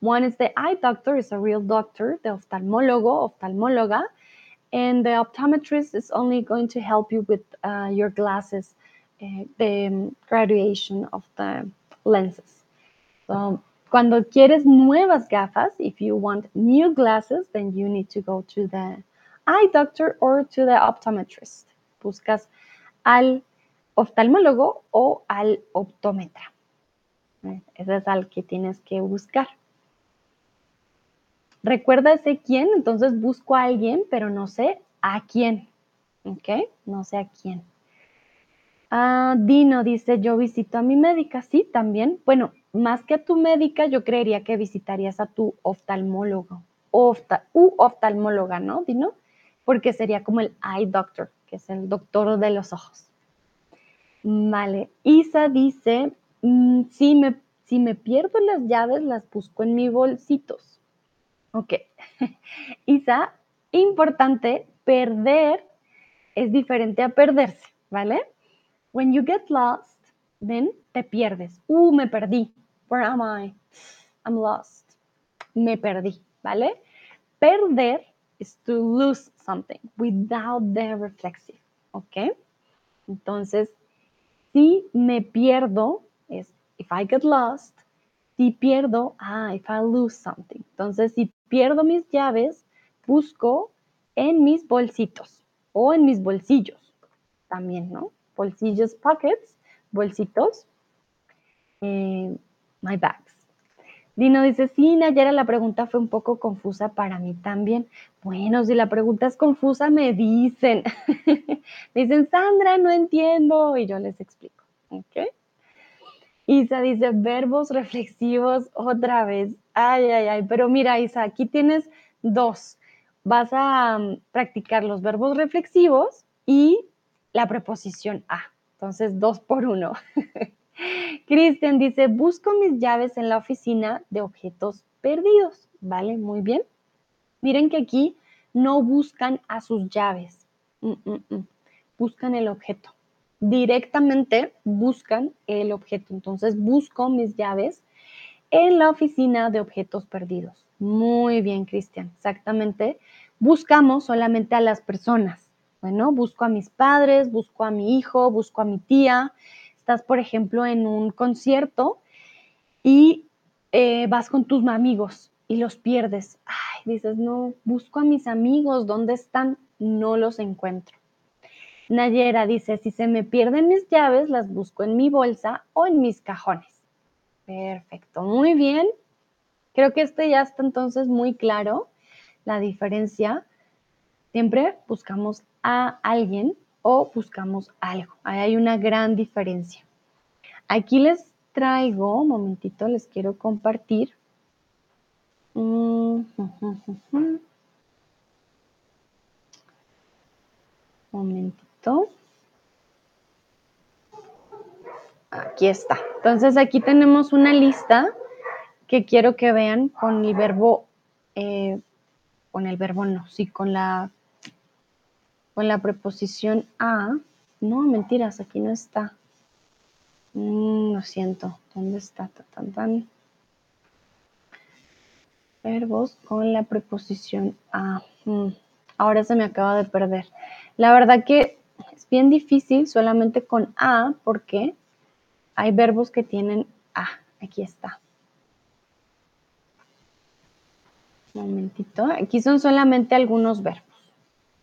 One is the eye doctor is a real doctor, the oftalmólogo, oftalmóloga, and the optometrist is only going to help you with uh, your glasses, uh, the um, graduation of the lenses. So, cuando quieres nuevas gafas, if you want new glasses, then you need to go to the eye doctor or to the optometrist. Buscas al oftalmólogo o al optómetra. Ese es al que tienes que buscar. Recuerda ese quién, entonces busco a alguien, pero no sé a quién. ¿Ok? No sé a quién. Ah, Dino dice, yo visito a mi médica, sí, también. Bueno, más que a tu médica, yo creería que visitarías a tu oftalmólogo ofta, u oftalmóloga, ¿no, Dino? Porque sería como el eye doctor, que es el doctor de los ojos. Vale, Isa dice, mm, si, me, si me pierdo las llaves, las busco en mis bolsitos. Ok, Isa, importante, perder es diferente a perderse, ¿vale? When you get lost, then te pierdes. Uh, me perdí. Where am I? I'm lost. Me perdí, ¿vale? Perder is to lose something without the reflexive, ¿ok? Entonces, si me pierdo, es if I get lost. Si pierdo, ah, if I lose something. Entonces, si pierdo mis llaves, busco en mis bolsitos o en mis bolsillos. También, ¿no? Bolsillos, pockets, bolsitos. Eh, my bags. Dino dice, sí, Nayara, la pregunta fue un poco confusa para mí también. Bueno, si la pregunta es confusa, me dicen. me dicen, Sandra, no entiendo. Y yo les explico. ¿Ok? Isa dice, verbos reflexivos otra vez. Ay, ay, ay. Pero mira, Isa, aquí tienes dos. Vas a um, practicar los verbos reflexivos y la preposición a. Entonces, dos por uno. Cristian dice, busco mis llaves en la oficina de objetos perdidos. ¿Vale? Muy bien. Miren que aquí no buscan a sus llaves. Mm, mm, mm. Buscan el objeto. Directamente buscan el objeto. Entonces busco mis llaves en la oficina de objetos perdidos. Muy bien, Cristian. Exactamente. Buscamos solamente a las personas. Bueno, busco a mis padres, busco a mi hijo, busco a mi tía estás, por ejemplo, en un concierto y eh, vas con tus amigos y los pierdes. Ay, dices, no, busco a mis amigos, ¿dónde están? No los encuentro. Nayera dice, si se me pierden mis llaves, las busco en mi bolsa o en mis cajones. Perfecto, muy bien. Creo que este ya está entonces muy claro la diferencia. Siempre buscamos a alguien o buscamos algo. Ahí hay una gran diferencia. Aquí les traigo, un momentito, les quiero compartir. Un momentito. Aquí está. Entonces aquí tenemos una lista que quiero que vean con el verbo, eh, con el verbo no, sí, con la con la preposición a. No, mentiras, aquí no está. Mm, lo siento. ¿Dónde está? Tan, tan, Verbos con la preposición a. Mm, ahora se me acaba de perder. La verdad que bien difícil solamente con a porque hay verbos que tienen a. Aquí está. Un momentito. Aquí son solamente algunos verbos.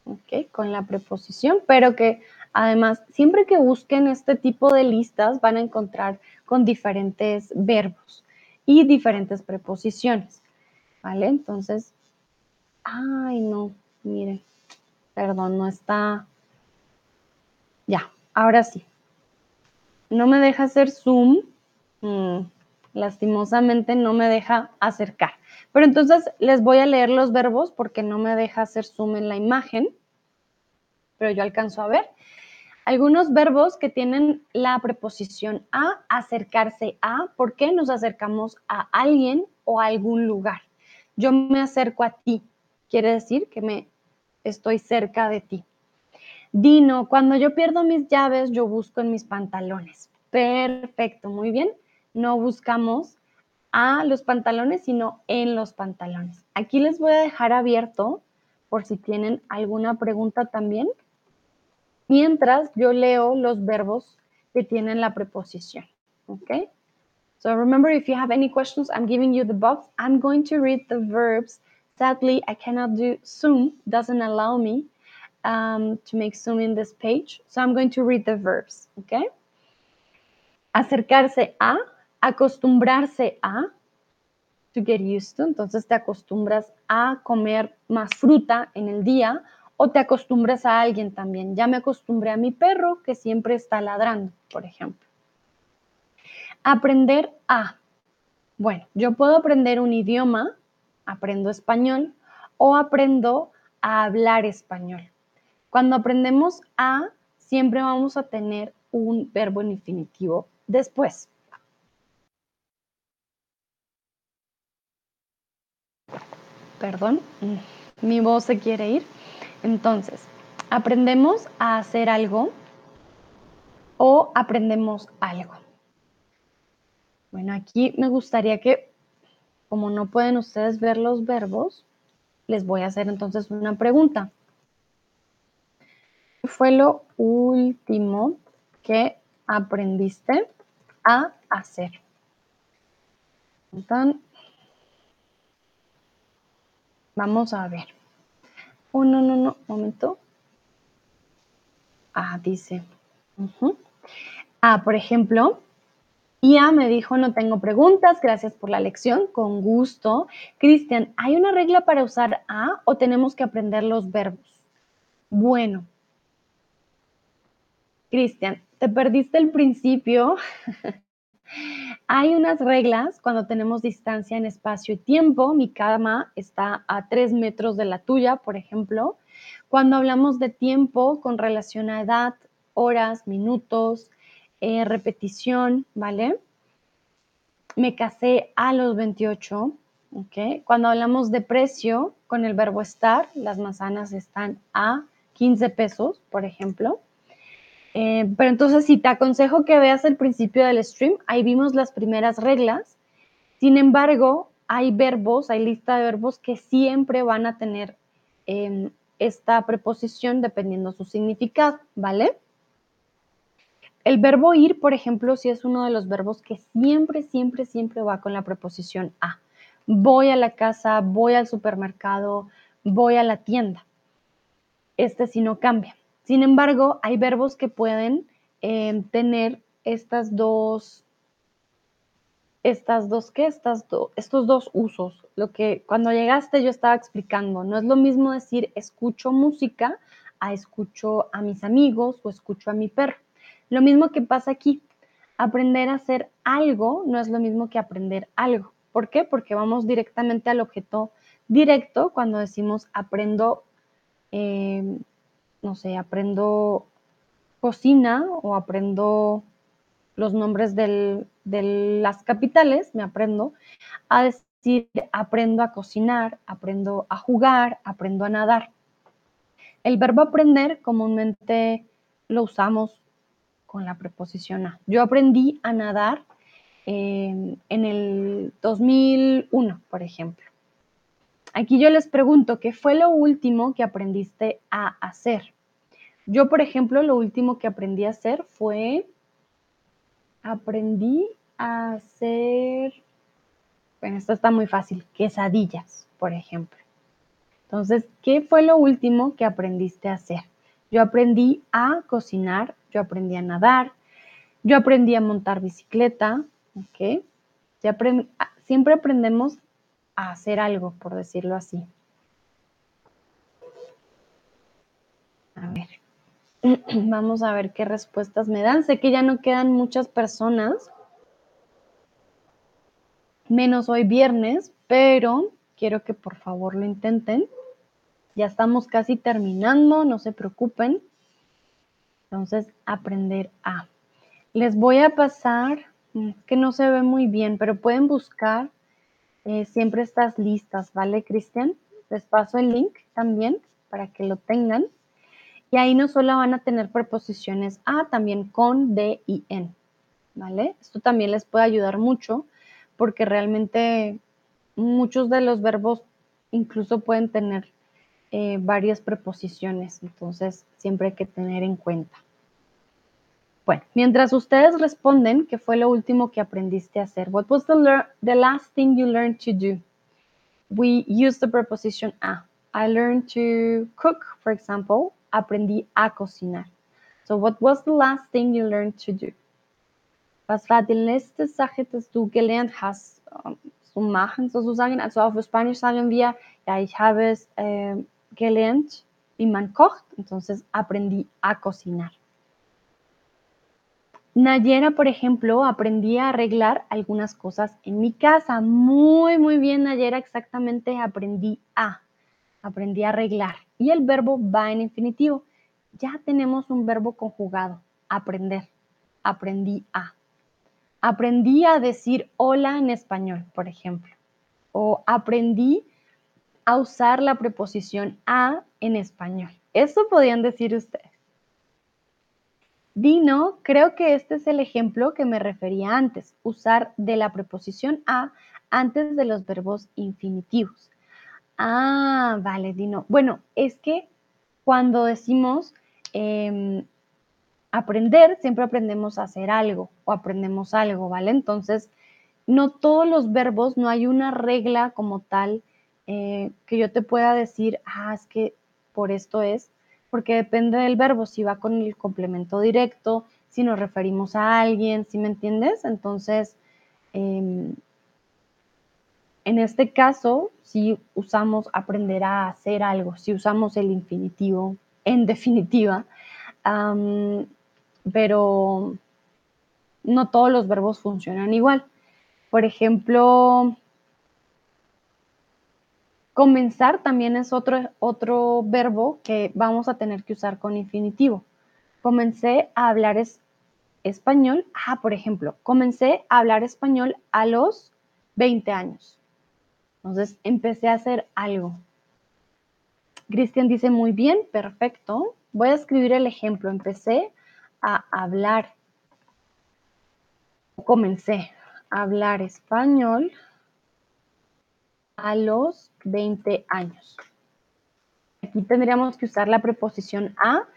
¿Ok? Con la preposición, pero que además, siempre que busquen este tipo de listas van a encontrar con diferentes verbos y diferentes preposiciones. ¿Vale? Entonces, ay, no, miren, perdón, no está ya, ahora sí. No me deja hacer zoom, mm, lastimosamente no me deja acercar. Pero entonces les voy a leer los verbos porque no me deja hacer zoom en la imagen, pero yo alcanzo a ver. Algunos verbos que tienen la preposición a, acercarse a, ¿por qué nos acercamos a alguien o a algún lugar? Yo me acerco a ti, quiere decir que me estoy cerca de ti. Dino, cuando yo pierdo mis llaves, yo busco en mis pantalones. Perfecto, muy bien. No buscamos a los pantalones, sino en los pantalones. Aquí les voy a dejar abierto por si tienen alguna pregunta también, mientras yo leo los verbos que tienen la preposición. ¿Ok? So remember, if you have any questions, I'm giving you the box. I'm going to read the verbs. Sadly, I cannot do Zoom, doesn't allow me um, to make Zoom in this page. So I'm going to read the verbs, okay? Acercarse a, acostumbrarse a, to get used to, entonces te acostumbras a comer más fruta en el día o te acostumbras a alguien también. Ya me acostumbré a mi perro que siempre está ladrando, por ejemplo. Aprender a. Bueno, yo puedo aprender un idioma, aprendo español o aprendo a hablar español. Cuando aprendemos a, siempre vamos a tener un verbo en infinitivo después. Perdón, mm, mi voz se quiere ir. Entonces, aprendemos a hacer algo o aprendemos algo. Bueno, aquí me gustaría que, como no pueden ustedes ver los verbos, les voy a hacer entonces una pregunta. ¿Qué fue lo último que aprendiste a hacer? Entonces, vamos a ver. Oh, no, no, no, momento. Ah, dice. Ah, por ejemplo, Ia me dijo, no tengo preguntas, gracias por la lección, con gusto. Cristian, ¿hay una regla para usar a o tenemos que aprender los verbos? Bueno. Cristian, te perdiste el principio. Hay unas reglas cuando tenemos distancia en espacio y tiempo. Mi cama está a tres metros de la tuya, por ejemplo. Cuando hablamos de tiempo con relación a edad, horas, minutos, eh, repetición, ¿vale? Me casé a los 28, ¿ok? Cuando hablamos de precio con el verbo estar, las manzanas están a 15 pesos, por ejemplo. Eh, pero entonces sí, te aconsejo que veas el principio del stream. Ahí vimos las primeras reglas. Sin embargo, hay verbos, hay lista de verbos que siempre van a tener em, esta preposición dependiendo su significado, ¿vale? El verbo ir, por ejemplo, sí es uno de los verbos que siempre, siempre, siempre va con la preposición a. Voy a la casa, voy al supermercado, voy a la tienda. Este sí no cambia. Sin embargo, hay verbos que pueden eh, tener estas dos, estas dos, ¿qué? Estas estos dos usos. Lo que cuando llegaste yo estaba explicando, no es lo mismo decir escucho música a escucho a mis amigos o escucho a mi perro. Lo mismo que pasa aquí. Aprender a hacer algo no es lo mismo que aprender algo. ¿Por qué? Porque vamos directamente al objeto directo cuando decimos aprendo eh, no sé, aprendo cocina o aprendo los nombres de las capitales, me aprendo a decir, aprendo a cocinar, aprendo a jugar, aprendo a nadar. El verbo aprender comúnmente lo usamos con la preposición a. Yo aprendí a nadar en el 2001, por ejemplo. Aquí yo les pregunto, ¿qué fue lo último que aprendiste a hacer? Yo, por ejemplo, lo último que aprendí a hacer fue, aprendí a hacer, bueno, esto está muy fácil, quesadillas, por ejemplo. Entonces, ¿qué fue lo último que aprendiste a hacer? Yo aprendí a cocinar, yo aprendí a nadar, yo aprendí a montar bicicleta, ¿ok? siempre aprendemos a hacer algo, por decirlo así. A ver, vamos a ver qué respuestas me dan. Sé que ya no quedan muchas personas, menos hoy viernes, pero quiero que por favor lo intenten. Ya estamos casi terminando, no se preocupen. Entonces, aprender a. Les voy a pasar, mm, que no se ve muy bien, pero pueden buscar eh, siempre estas listas, ¿vale, Cristian? Les paso el link también para que lo tengan. Y ahí no solo van a tener preposiciones a, también con, de y en, ¿vale? Esto también les puede ayudar mucho porque realmente muchos de los verbos incluso pueden tener eh, varias preposiciones, entonces siempre hay que tener en cuenta. Bueno, mientras ustedes responden, ¿qué fue lo último que aprendiste a hacer? What was the, the last thing you learned to do? We use the preposition a. I learned to cook, for example. Aprendí a cocinar. So what was the last thing you learned to do? Was war die letzte Sache, dass du gelernt hast um, zu machen, sozusagen? Also auf Spanisch sagen wir, ja, ich habe es äh, gelernt, wie man kocht, entonces aprendí a cocinar. Nayera, por ejemplo, aprendí a arreglar algunas cosas en mi casa. Muy, muy bien, Nayera, exactamente aprendí a. Aprendí a arreglar. Y el verbo va en infinitivo. Ya tenemos un verbo conjugado, aprender. Aprendí a. Aprendí a decir hola en español, por ejemplo. O aprendí a usar la preposición a en español. Eso podían decir ustedes. Dino, creo que este es el ejemplo que me refería antes, usar de la preposición a antes de los verbos infinitivos. Ah, vale, Dino. Bueno, es que cuando decimos em, aprender, siempre aprendemos a hacer algo o aprendemos algo, ¿vale? Entonces, no todos los verbos, no hay una regla como tal eh, que yo te pueda decir, ah, es que por esto es, porque depende del verbo, si va con el complemento directo, si nos referimos a alguien, si me entiendes? Entonces, em, en este caso, si usamos aprender a hacer algo, si usamos el infinitivo, en definitiva, pero no todos los verbos funcionan igual. Por ejemplo, Comenzar también es otro, otro verbo que vamos a tener que usar con infinitivo. Comencé a hablar español. Ah, por ejemplo, comencé a hablar español a los 20 años. Entonces, empecé a hacer algo. Cristian dice muy bien, perfecto. Voy a escribir el ejemplo. Empecé a hablar. Comencé a hablar español a los 20 años. Aquí tendríamos que usar la preposición a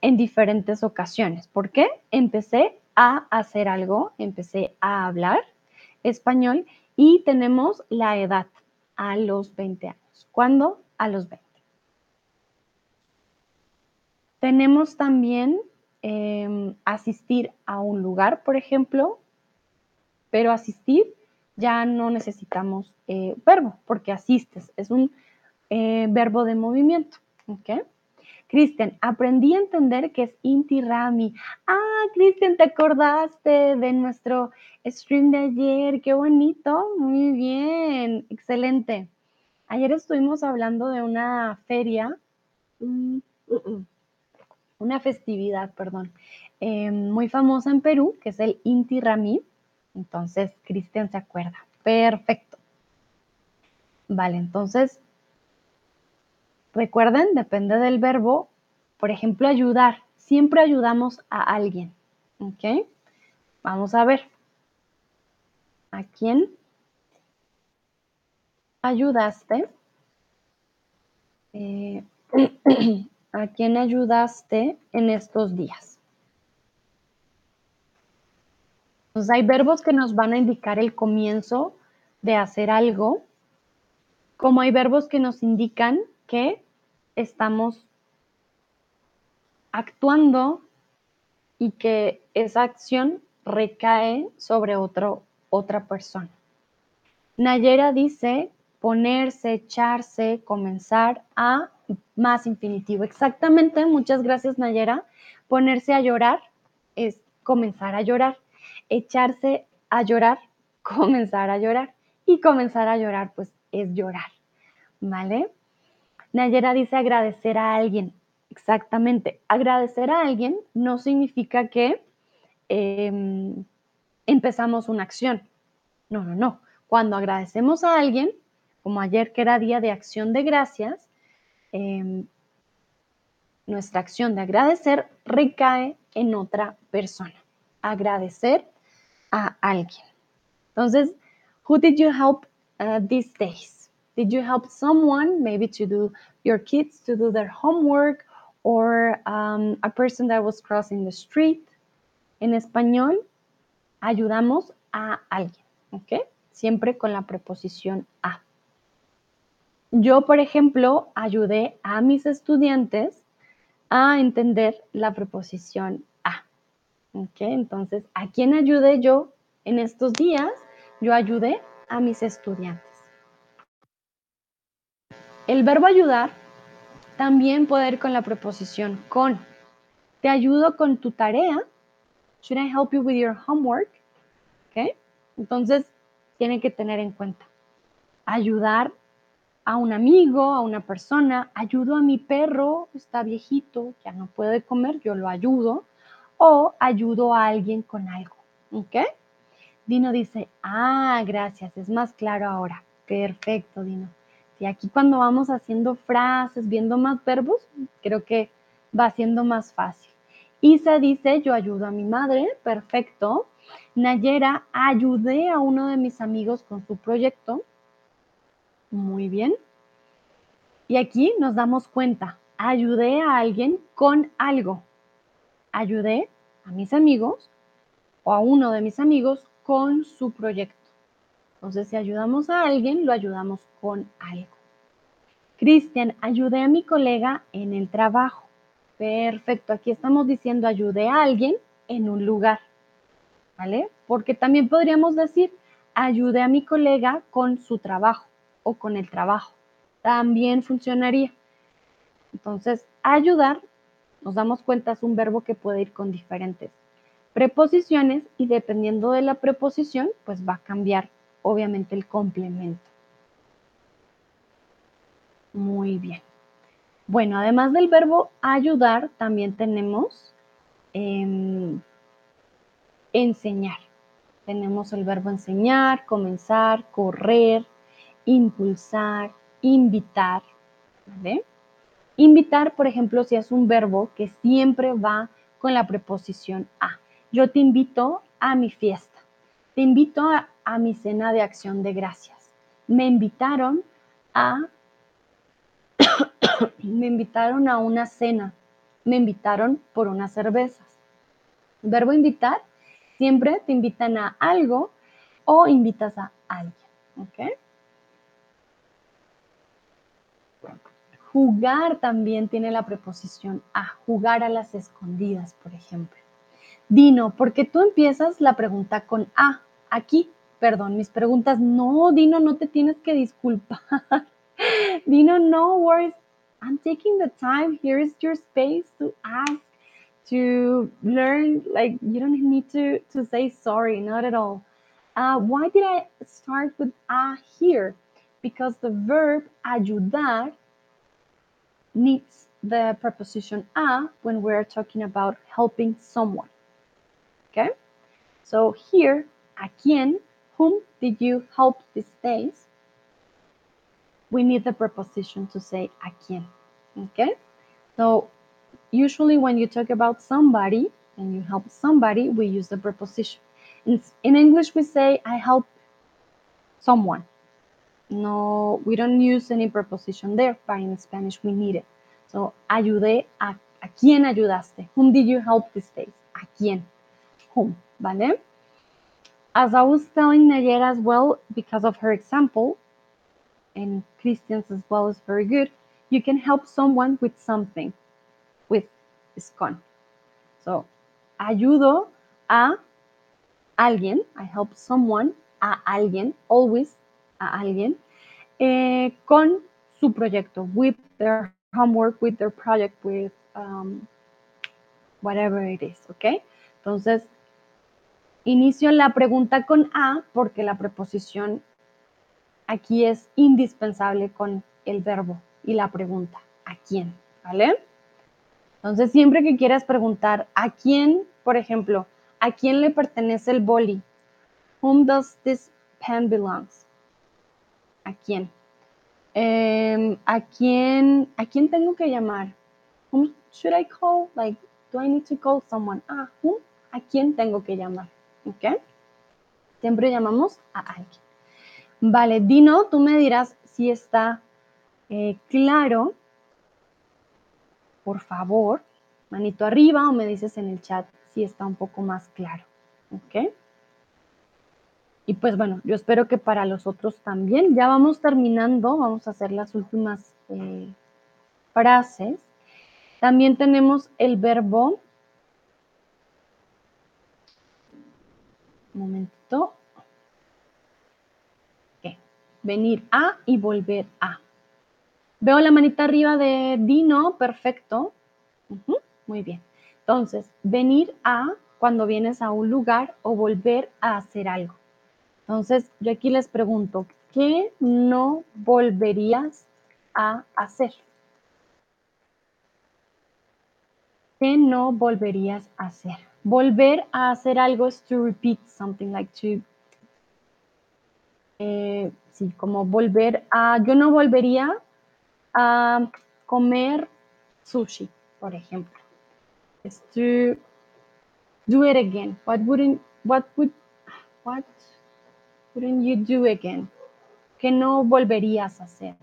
en diferentes ocasiones. ¿Por qué? Empecé a hacer algo, empecé a hablar español y tenemos la edad a los 20 años. ¿Cuándo? A los 20. Tenemos también em, asistir a un lugar, por ejemplo, pero asistir ya no necesitamos eh, verbo porque asistes, es un eh, verbo de movimiento. ¿ok? Cristian, aprendí a entender que es Inti Rami. Ah, Cristian, ¿te acordaste de nuestro stream de ayer? Qué bonito. Muy bien, excelente. Ayer estuvimos hablando de una feria, mm, uh, uh, una festividad, perdón, eh, muy famosa en Perú, que es el Inti Rami. Entonces, Cristian se acuerda. Perfecto. Vale, entonces, recuerden, depende del verbo. Por ejemplo, ayudar. Siempre ayudamos a alguien. ¿Ok? Vamos a ver. ¿A quién ayudaste? Eh, ¿A quién ayudaste en estos días? Entonces hay verbos que nos van a indicar el comienzo de hacer algo, como hay verbos que nos indican que estamos actuando y que esa acción recae sobre otro, otra persona. Nayera dice ponerse, echarse, comenzar a más infinitivo. Exactamente, muchas gracias Nayera. Ponerse a llorar es comenzar a llorar. Echarse a llorar, comenzar a llorar. Y comenzar a llorar, pues es llorar. ¿Vale? Nayera dice agradecer a alguien. Exactamente. Agradecer a alguien no significa que em, empezamos una acción. No, no, no. Cuando agradecemos a alguien, como ayer que era día de acción de gracias, em, nuestra acción de agradecer recae en otra persona. Agradecer a alguien. Entonces, who did you help uh, these days? Did you help someone, maybe to do your kids to do their homework or um, a person that was crossing the street? En español, ayudamos a alguien, ¿ok? Siempre con la preposición a. Yo, por ejemplo, ayudé a mis estudiantes a entender la preposición a. ¿Ok? Entonces, ¿a quién ayudé yo en estos días? Yo ayudé a mis estudiantes. El verbo ayudar también puede ir con la preposición con. Te ayudo con tu tarea. Should I help you with your homework? ¿Ok? Entonces, tiene que tener en cuenta. Ayudar a un amigo, a una persona, ayudo a mi perro, está viejito, ya no puede comer, yo lo ayudo, o ayudo a alguien con algo, ¿ok? Dino dice, ah, gracias, es más claro ahora. Perfecto, Dino. Y aquí cuando vamos haciendo frases, viendo más verbos, creo que va siendo más fácil. Isa dice, yo ayudo a mi madre, perfecto. Nayera, ayudé a uno de mis amigos con su proyecto. Muy bien. Y aquí nos damos cuenta, ayudé a alguien con algo. Ayudé a mis amigos o a uno de mis amigos con su proyecto. Entonces, si ayudamos a alguien, lo ayudamos con algo. Cristian, ayudé a mi colega en el trabajo. Perfecto, aquí estamos diciendo ayudé a alguien en un lugar. ¿Vale? Porque también podríamos decir ayudé a mi colega con su trabajo o con el trabajo. También funcionaría. Entonces, ayudar, nos damos cuenta, es un verbo que puede ir con diferentes preposiciones y dependiendo de la preposición, pues va a cambiar obviamente el complemento. Muy bien. Bueno, además del verbo ayudar, también tenemos em, enseñar. Tenemos el verbo enseñar, comenzar, correr, impulsar, invitar. ¿vale? Invitar, por ejemplo, si es un verbo que siempre va con la preposición a. Yo te invito a mi fiesta. Te invito a, a mi cena de acción de gracias. Me invitaron a me invitaron a una cena. Me invitaron por unas cervezas. Verbo invitar, siempre te invitan a algo o invitas a alguien. Jugar también tiene la preposición a, jugar a las escondidas, por ejemplo. Dino, ¿por qué tú empiezas la pregunta con a? Aquí, perdón, mis preguntas, no, Dino, no te tienes que disculpar. Dino, no worries. I'm taking the time. Here is your space to ask, to learn. Like, you don't need to, to say sorry, not at all. Uh, why did I start with a here? Because the verb ayudar needs the preposition a when we're talking about helping someone. Okay? So here, a quién, whom did you help these days? We need the preposition to say a quién. Okay? So usually when you talk about somebody and you help somebody, we use the preposition. In, in English, we say, I help someone. No, we don't use any preposition there, but in Spanish we need it. So, ayudé a, a quién ayudaste. Whom did you help these days? A quién. Whom, ¿vale? As I was telling Nayera as well, because of her example, and Christians as well is very good. You can help someone with something, with is con. So, ayudo a alguien, I help someone, a alguien, always a alguien, eh, con su proyecto, with their homework, with their project, with um, whatever it is, ¿ok? Entonces, inicio la pregunta con a porque la preposición aquí es indispensable con el verbo y la pregunta, ¿a quién? ¿Vale? Entonces, siempre que quieras preguntar, ¿a quién, por ejemplo, ¿a quién le pertenece el boli? Whom does this pen belongs? ¿A quién? Em, ¿A quién, a quién tengo que llamar? Whom should I call? Like, do I need to call someone? Ah? ¿A quién tengo que llamar? ¿Ok? Siempre llamamos a alguien. Vale, Dino, tú me dirás si está eh, claro. Por favor, manito arriba o me dices en el chat si está un poco más claro. ¿Ok? Y pues bueno, yo espero que para los otros también. Ya vamos terminando, vamos a hacer las últimas eh, frases. También tenemos el verbo. Un momentito. Venir a y volver a. Veo la manita arriba de Dino, perfecto. muy bien. Entonces, venir a cuando vienes a un lugar o volver a hacer algo. Entonces, yo aquí les pregunto, ¿qué no volverías a hacer? ¿Qué no volverías a hacer? Volver a hacer algo es to repeat something, like to, eh, sí, como volver a, yo no volvería a comer sushi, por ejemplo. Es to do it again. What wouldn't, what would, what wouldn't you do again? ¿Qué no volverías a hacer?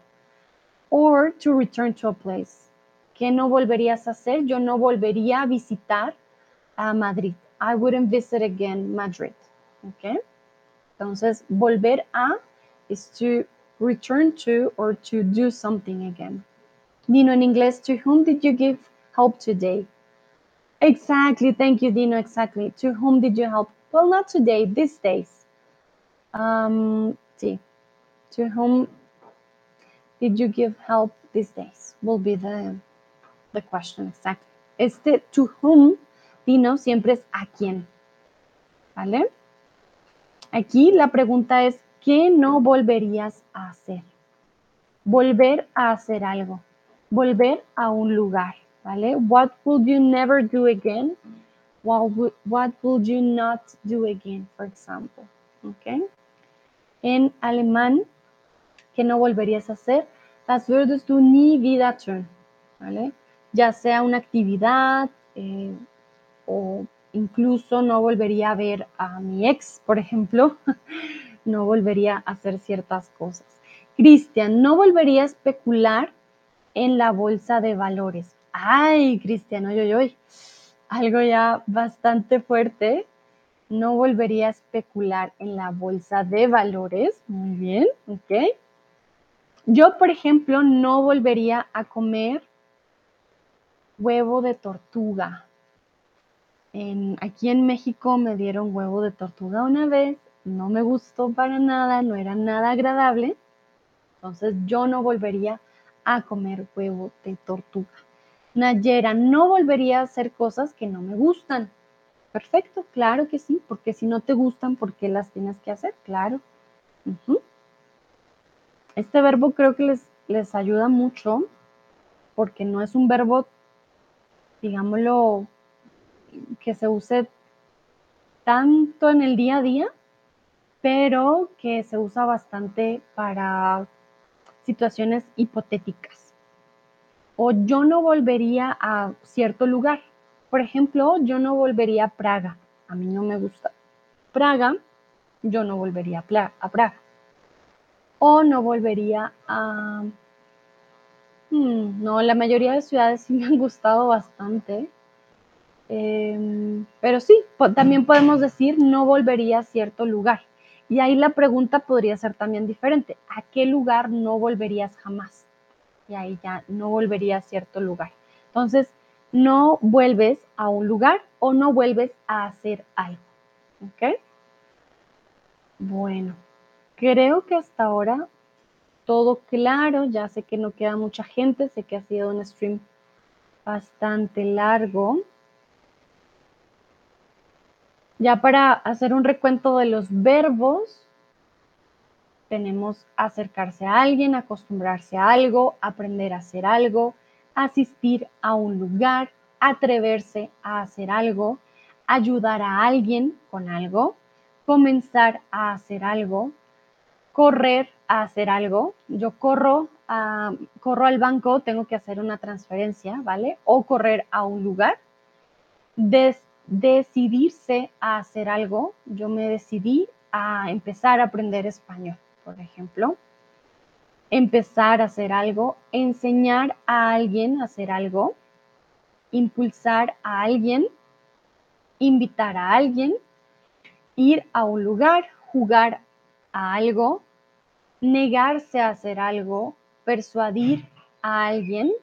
Or to return to a place. ¿Qué no volverías a hacer? Yo no volvería a visitar a Madrid. I wouldn't visit again Madrid. Okay? Entonces, volver a is to return to or to do something again. Dino, en inglés, to whom did you give help today? Exactly. Thank you, Dino. Exactly. To whom did you help? Well, not today, these days. Um, see, to whom did you give help these days? Will be the, the question exactly. Este to whom, Dino, siempre es a quién. ¿Vale? Aquí la pregunta es, ¿qué no volverías a hacer? Volver a hacer algo. Volver a un lugar. ¿Vale? What would you never do again? What would, you not do again, for example? Okay. En alemán, que no volverías a hacer? Das würdest du nie wieder tun, ¿vale? Ya sea una actividad eh, o incluso no volvería a ver a mi ex, por ejemplo, no volvería a hacer ciertas cosas. Cristian, no volvería a especular en la bolsa de valores. Ay, Cristian, oye, oye, algo ya bastante fuerte no volvería a especular en la bolsa de valores. Muy bien, ok. Yo, por ejemplo, no volvería a comer huevo de tortuga. Aquí en México me dieron huevo de tortuga una vez, no me gustó para nada, no era nada agradable. Entonces yo no volvería a comer huevo de tortuga. Nayera, no volvería a hacer cosas que no me gustan. Perfecto, claro que sí, porque si no te gustan, ¿por qué las tienes que hacer? Claro. Este verbo creo que les, les ayuda mucho porque no es un verbo, digámoslo, que se use tanto en el día a día, pero que se usa bastante para situaciones hipotéticas. O yo no volvería a cierto lugar. Por ejemplo, yo no volvería a Praga. A mí no me gusta Praga. Yo no volvería a Praga. O no volvería a... Hmm, no, la mayoría de ciudades sí me han gustado bastante. Em, pero sí, también podemos decir no volvería a cierto lugar. Y ahí la pregunta podría ser también diferente. ¿A qué lugar no volverías jamás? Y ahí ya no volvería a cierto lugar. Entonces, no vuelves a un lugar o no vuelves a hacer algo. ¿Ok? Bueno, creo que hasta ahora todo claro. Ya sé que no queda mucha gente. Sé que ha sido un stream bastante largo. Ya para hacer un recuento de los verbos, tenemos acercarse a alguien, acostumbrarse a algo, aprender a hacer algo, asistir a un lugar, atreverse a hacer algo, ayudar a alguien con algo, comenzar a hacer algo, correr a hacer algo. Yo corro, a, corro al banco, tengo que hacer una transferencia, ¿vale? O correr a un lugar. Decidirse a hacer algo. Yo me decidí a empezar a aprender español, por ejemplo. Empezar a hacer algo, enseñar a alguien a hacer algo, impulsar a alguien, invitar a alguien, ir a un lugar, jugar a algo, negarse a hacer algo, persuadir a alguien,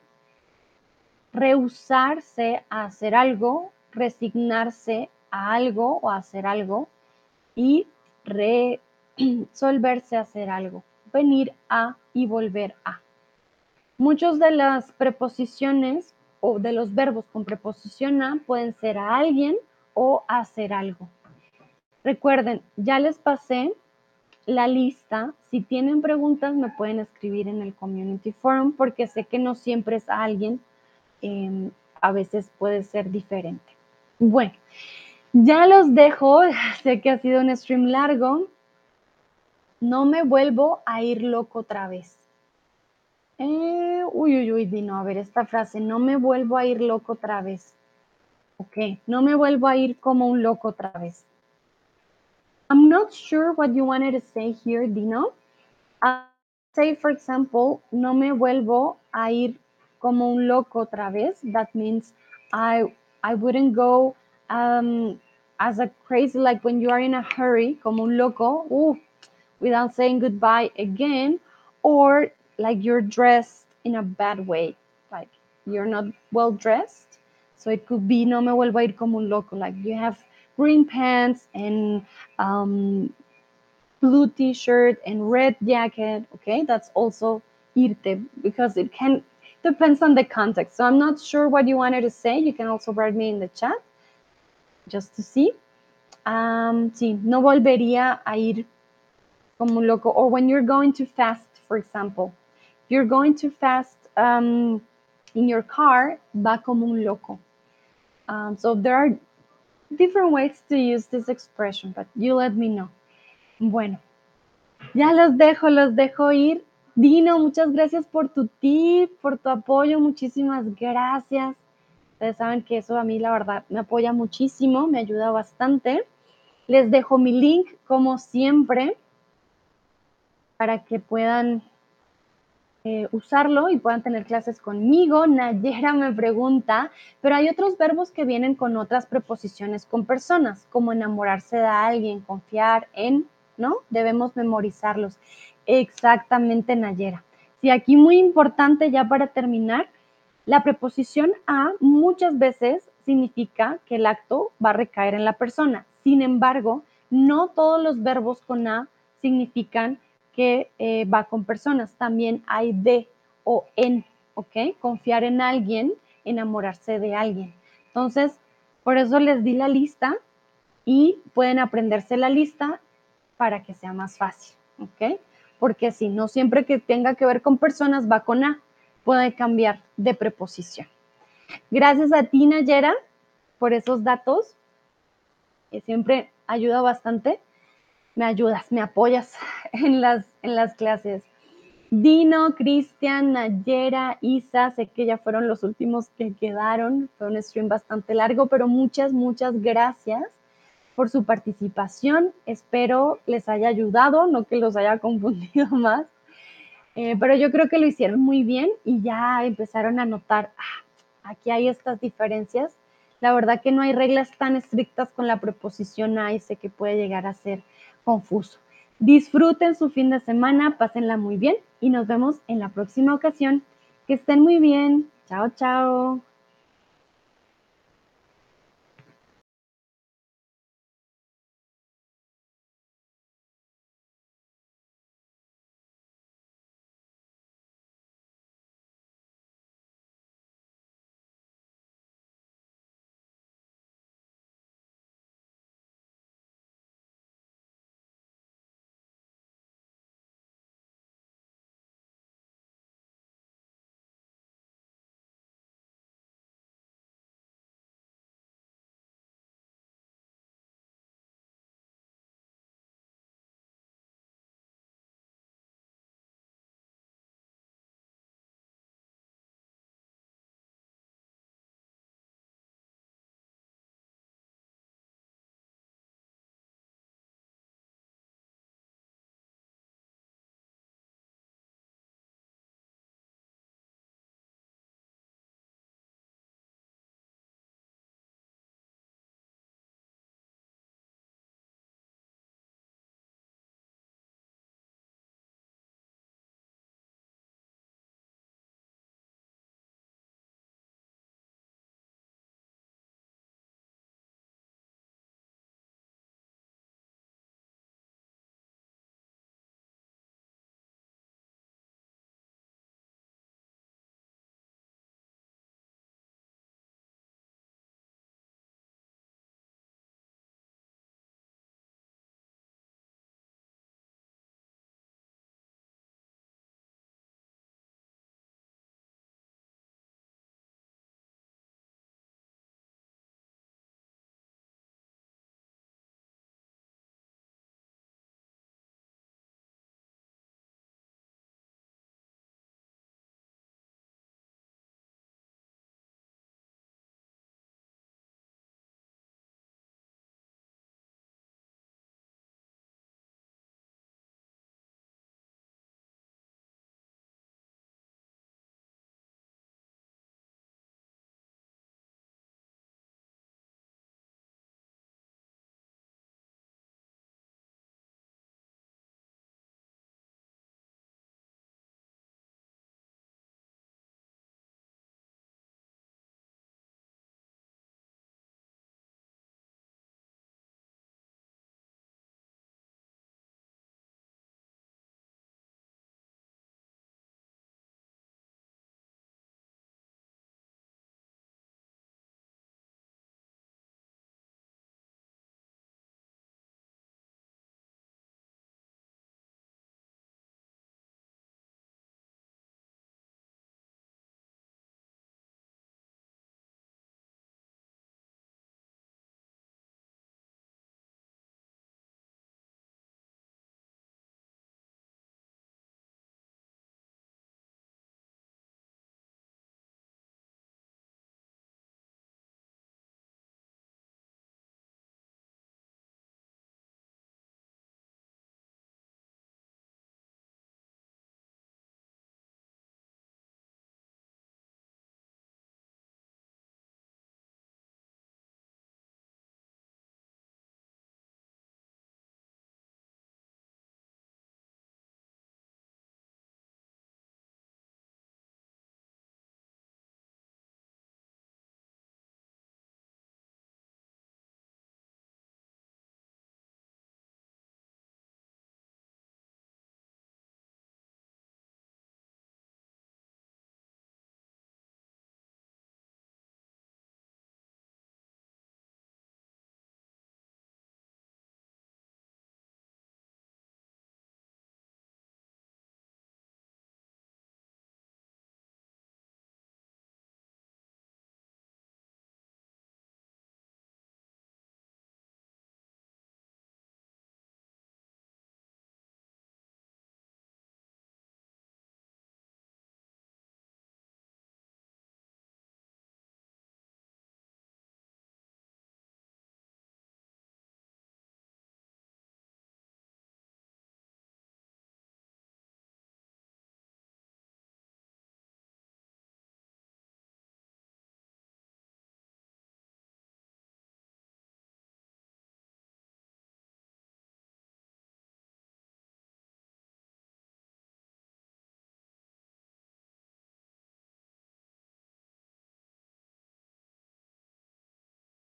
rehusarse a hacer algo, resignarse a algo o a hacer algo y resolverse a hacer algo, venir a y volver a. Muchos de las preposiciones o de los verbos con preposición a pueden ser a alguien o hacer algo. Recuerden, ya les pasé la lista. Si tienen preguntas, me pueden escribir en el Community Forum porque sé que no siempre es alguien, em, a veces puede ser diferente. Bueno, ya los dejo. Sé que ha sido un stream largo. No me vuelvo a ir loco otra vez. Eh, uy, uy, uy, Dino, a ver esta frase. No me vuelvo a ir loco otra vez. Ok, no me vuelvo a ir como un loco otra vez. I'm not sure what you wanted to say here, Dino. Say, for example, no me vuelvo a ir como un loco otra vez. That means I I wouldn't go um, as a crazy, like when you are in a hurry, como un loco, ooh, without saying goodbye again, or like you're dressed in a bad way, like you're not well dressed. So it could be no me vuelvo a ir como un loco, like you have green pants and um, blue t-shirt and red jacket. Okay, that's also irte because it can depends on the context. So I'm not sure what you wanted to say. You can also write me in the chat just to see. Um, sí, no volvería a ir como un loco. Or when you're going to fast, for example, you're going to fast um, in your car, va como un loco. Um, so there are different ways to use this expression, but you let me know. Bueno, ya los dejo, los dejo ir. Dino, muchas gracias por tu tip, por tu apoyo, muchísimas gracias. Ustedes saben que eso a mí la verdad me apoya muchísimo, me ayuda bastante. Les dejo mi link como siempre para que puedan eh, usarlo y puedan tener clases conmigo. Nayera me pregunta, pero hay otros verbos que vienen con otras preposiciones con personas, como enamorarse de alguien, confiar en, ¿no? Debemos memorizarlos. Exactamente, Nayera. Sí, aquí muy importante ya para terminar, la preposición a muchas veces significa que el acto va a recaer en la persona. Sin embargo, no todos los verbos con a significan que eh, va con personas. También hay de o en, ¿ok? Confiar en alguien, enamorarse de alguien. Entonces, por eso les di la lista y pueden aprenderse la lista para que sea más fácil, ¿ok? Porque si no siempre que tenga que ver con personas va con a, puede cambiar de preposición. Gracias a ti, Nayera, por esos datos, que siempre ayuda bastante me ayudas, me apoyas en las, en las clases. Dino, Cristian, Nayera, Isa, sé que ya fueron los últimos que quedaron. Fue un stream bastante largo, pero muchas, muchas gracias por su participación. Espero les haya ayudado, no que los haya confundido más. Eh, pero yo creo que lo hicieron muy bien y ya empezaron a notar, ah, aquí hay estas diferencias. La verdad que no hay reglas tan estrictas con la preposición a y sé que puede llegar a ser confuso. Disfruten su fin de semana, pásenla muy bien y nos vemos en la próxima ocasión. Que estén muy bien. Chao, chao.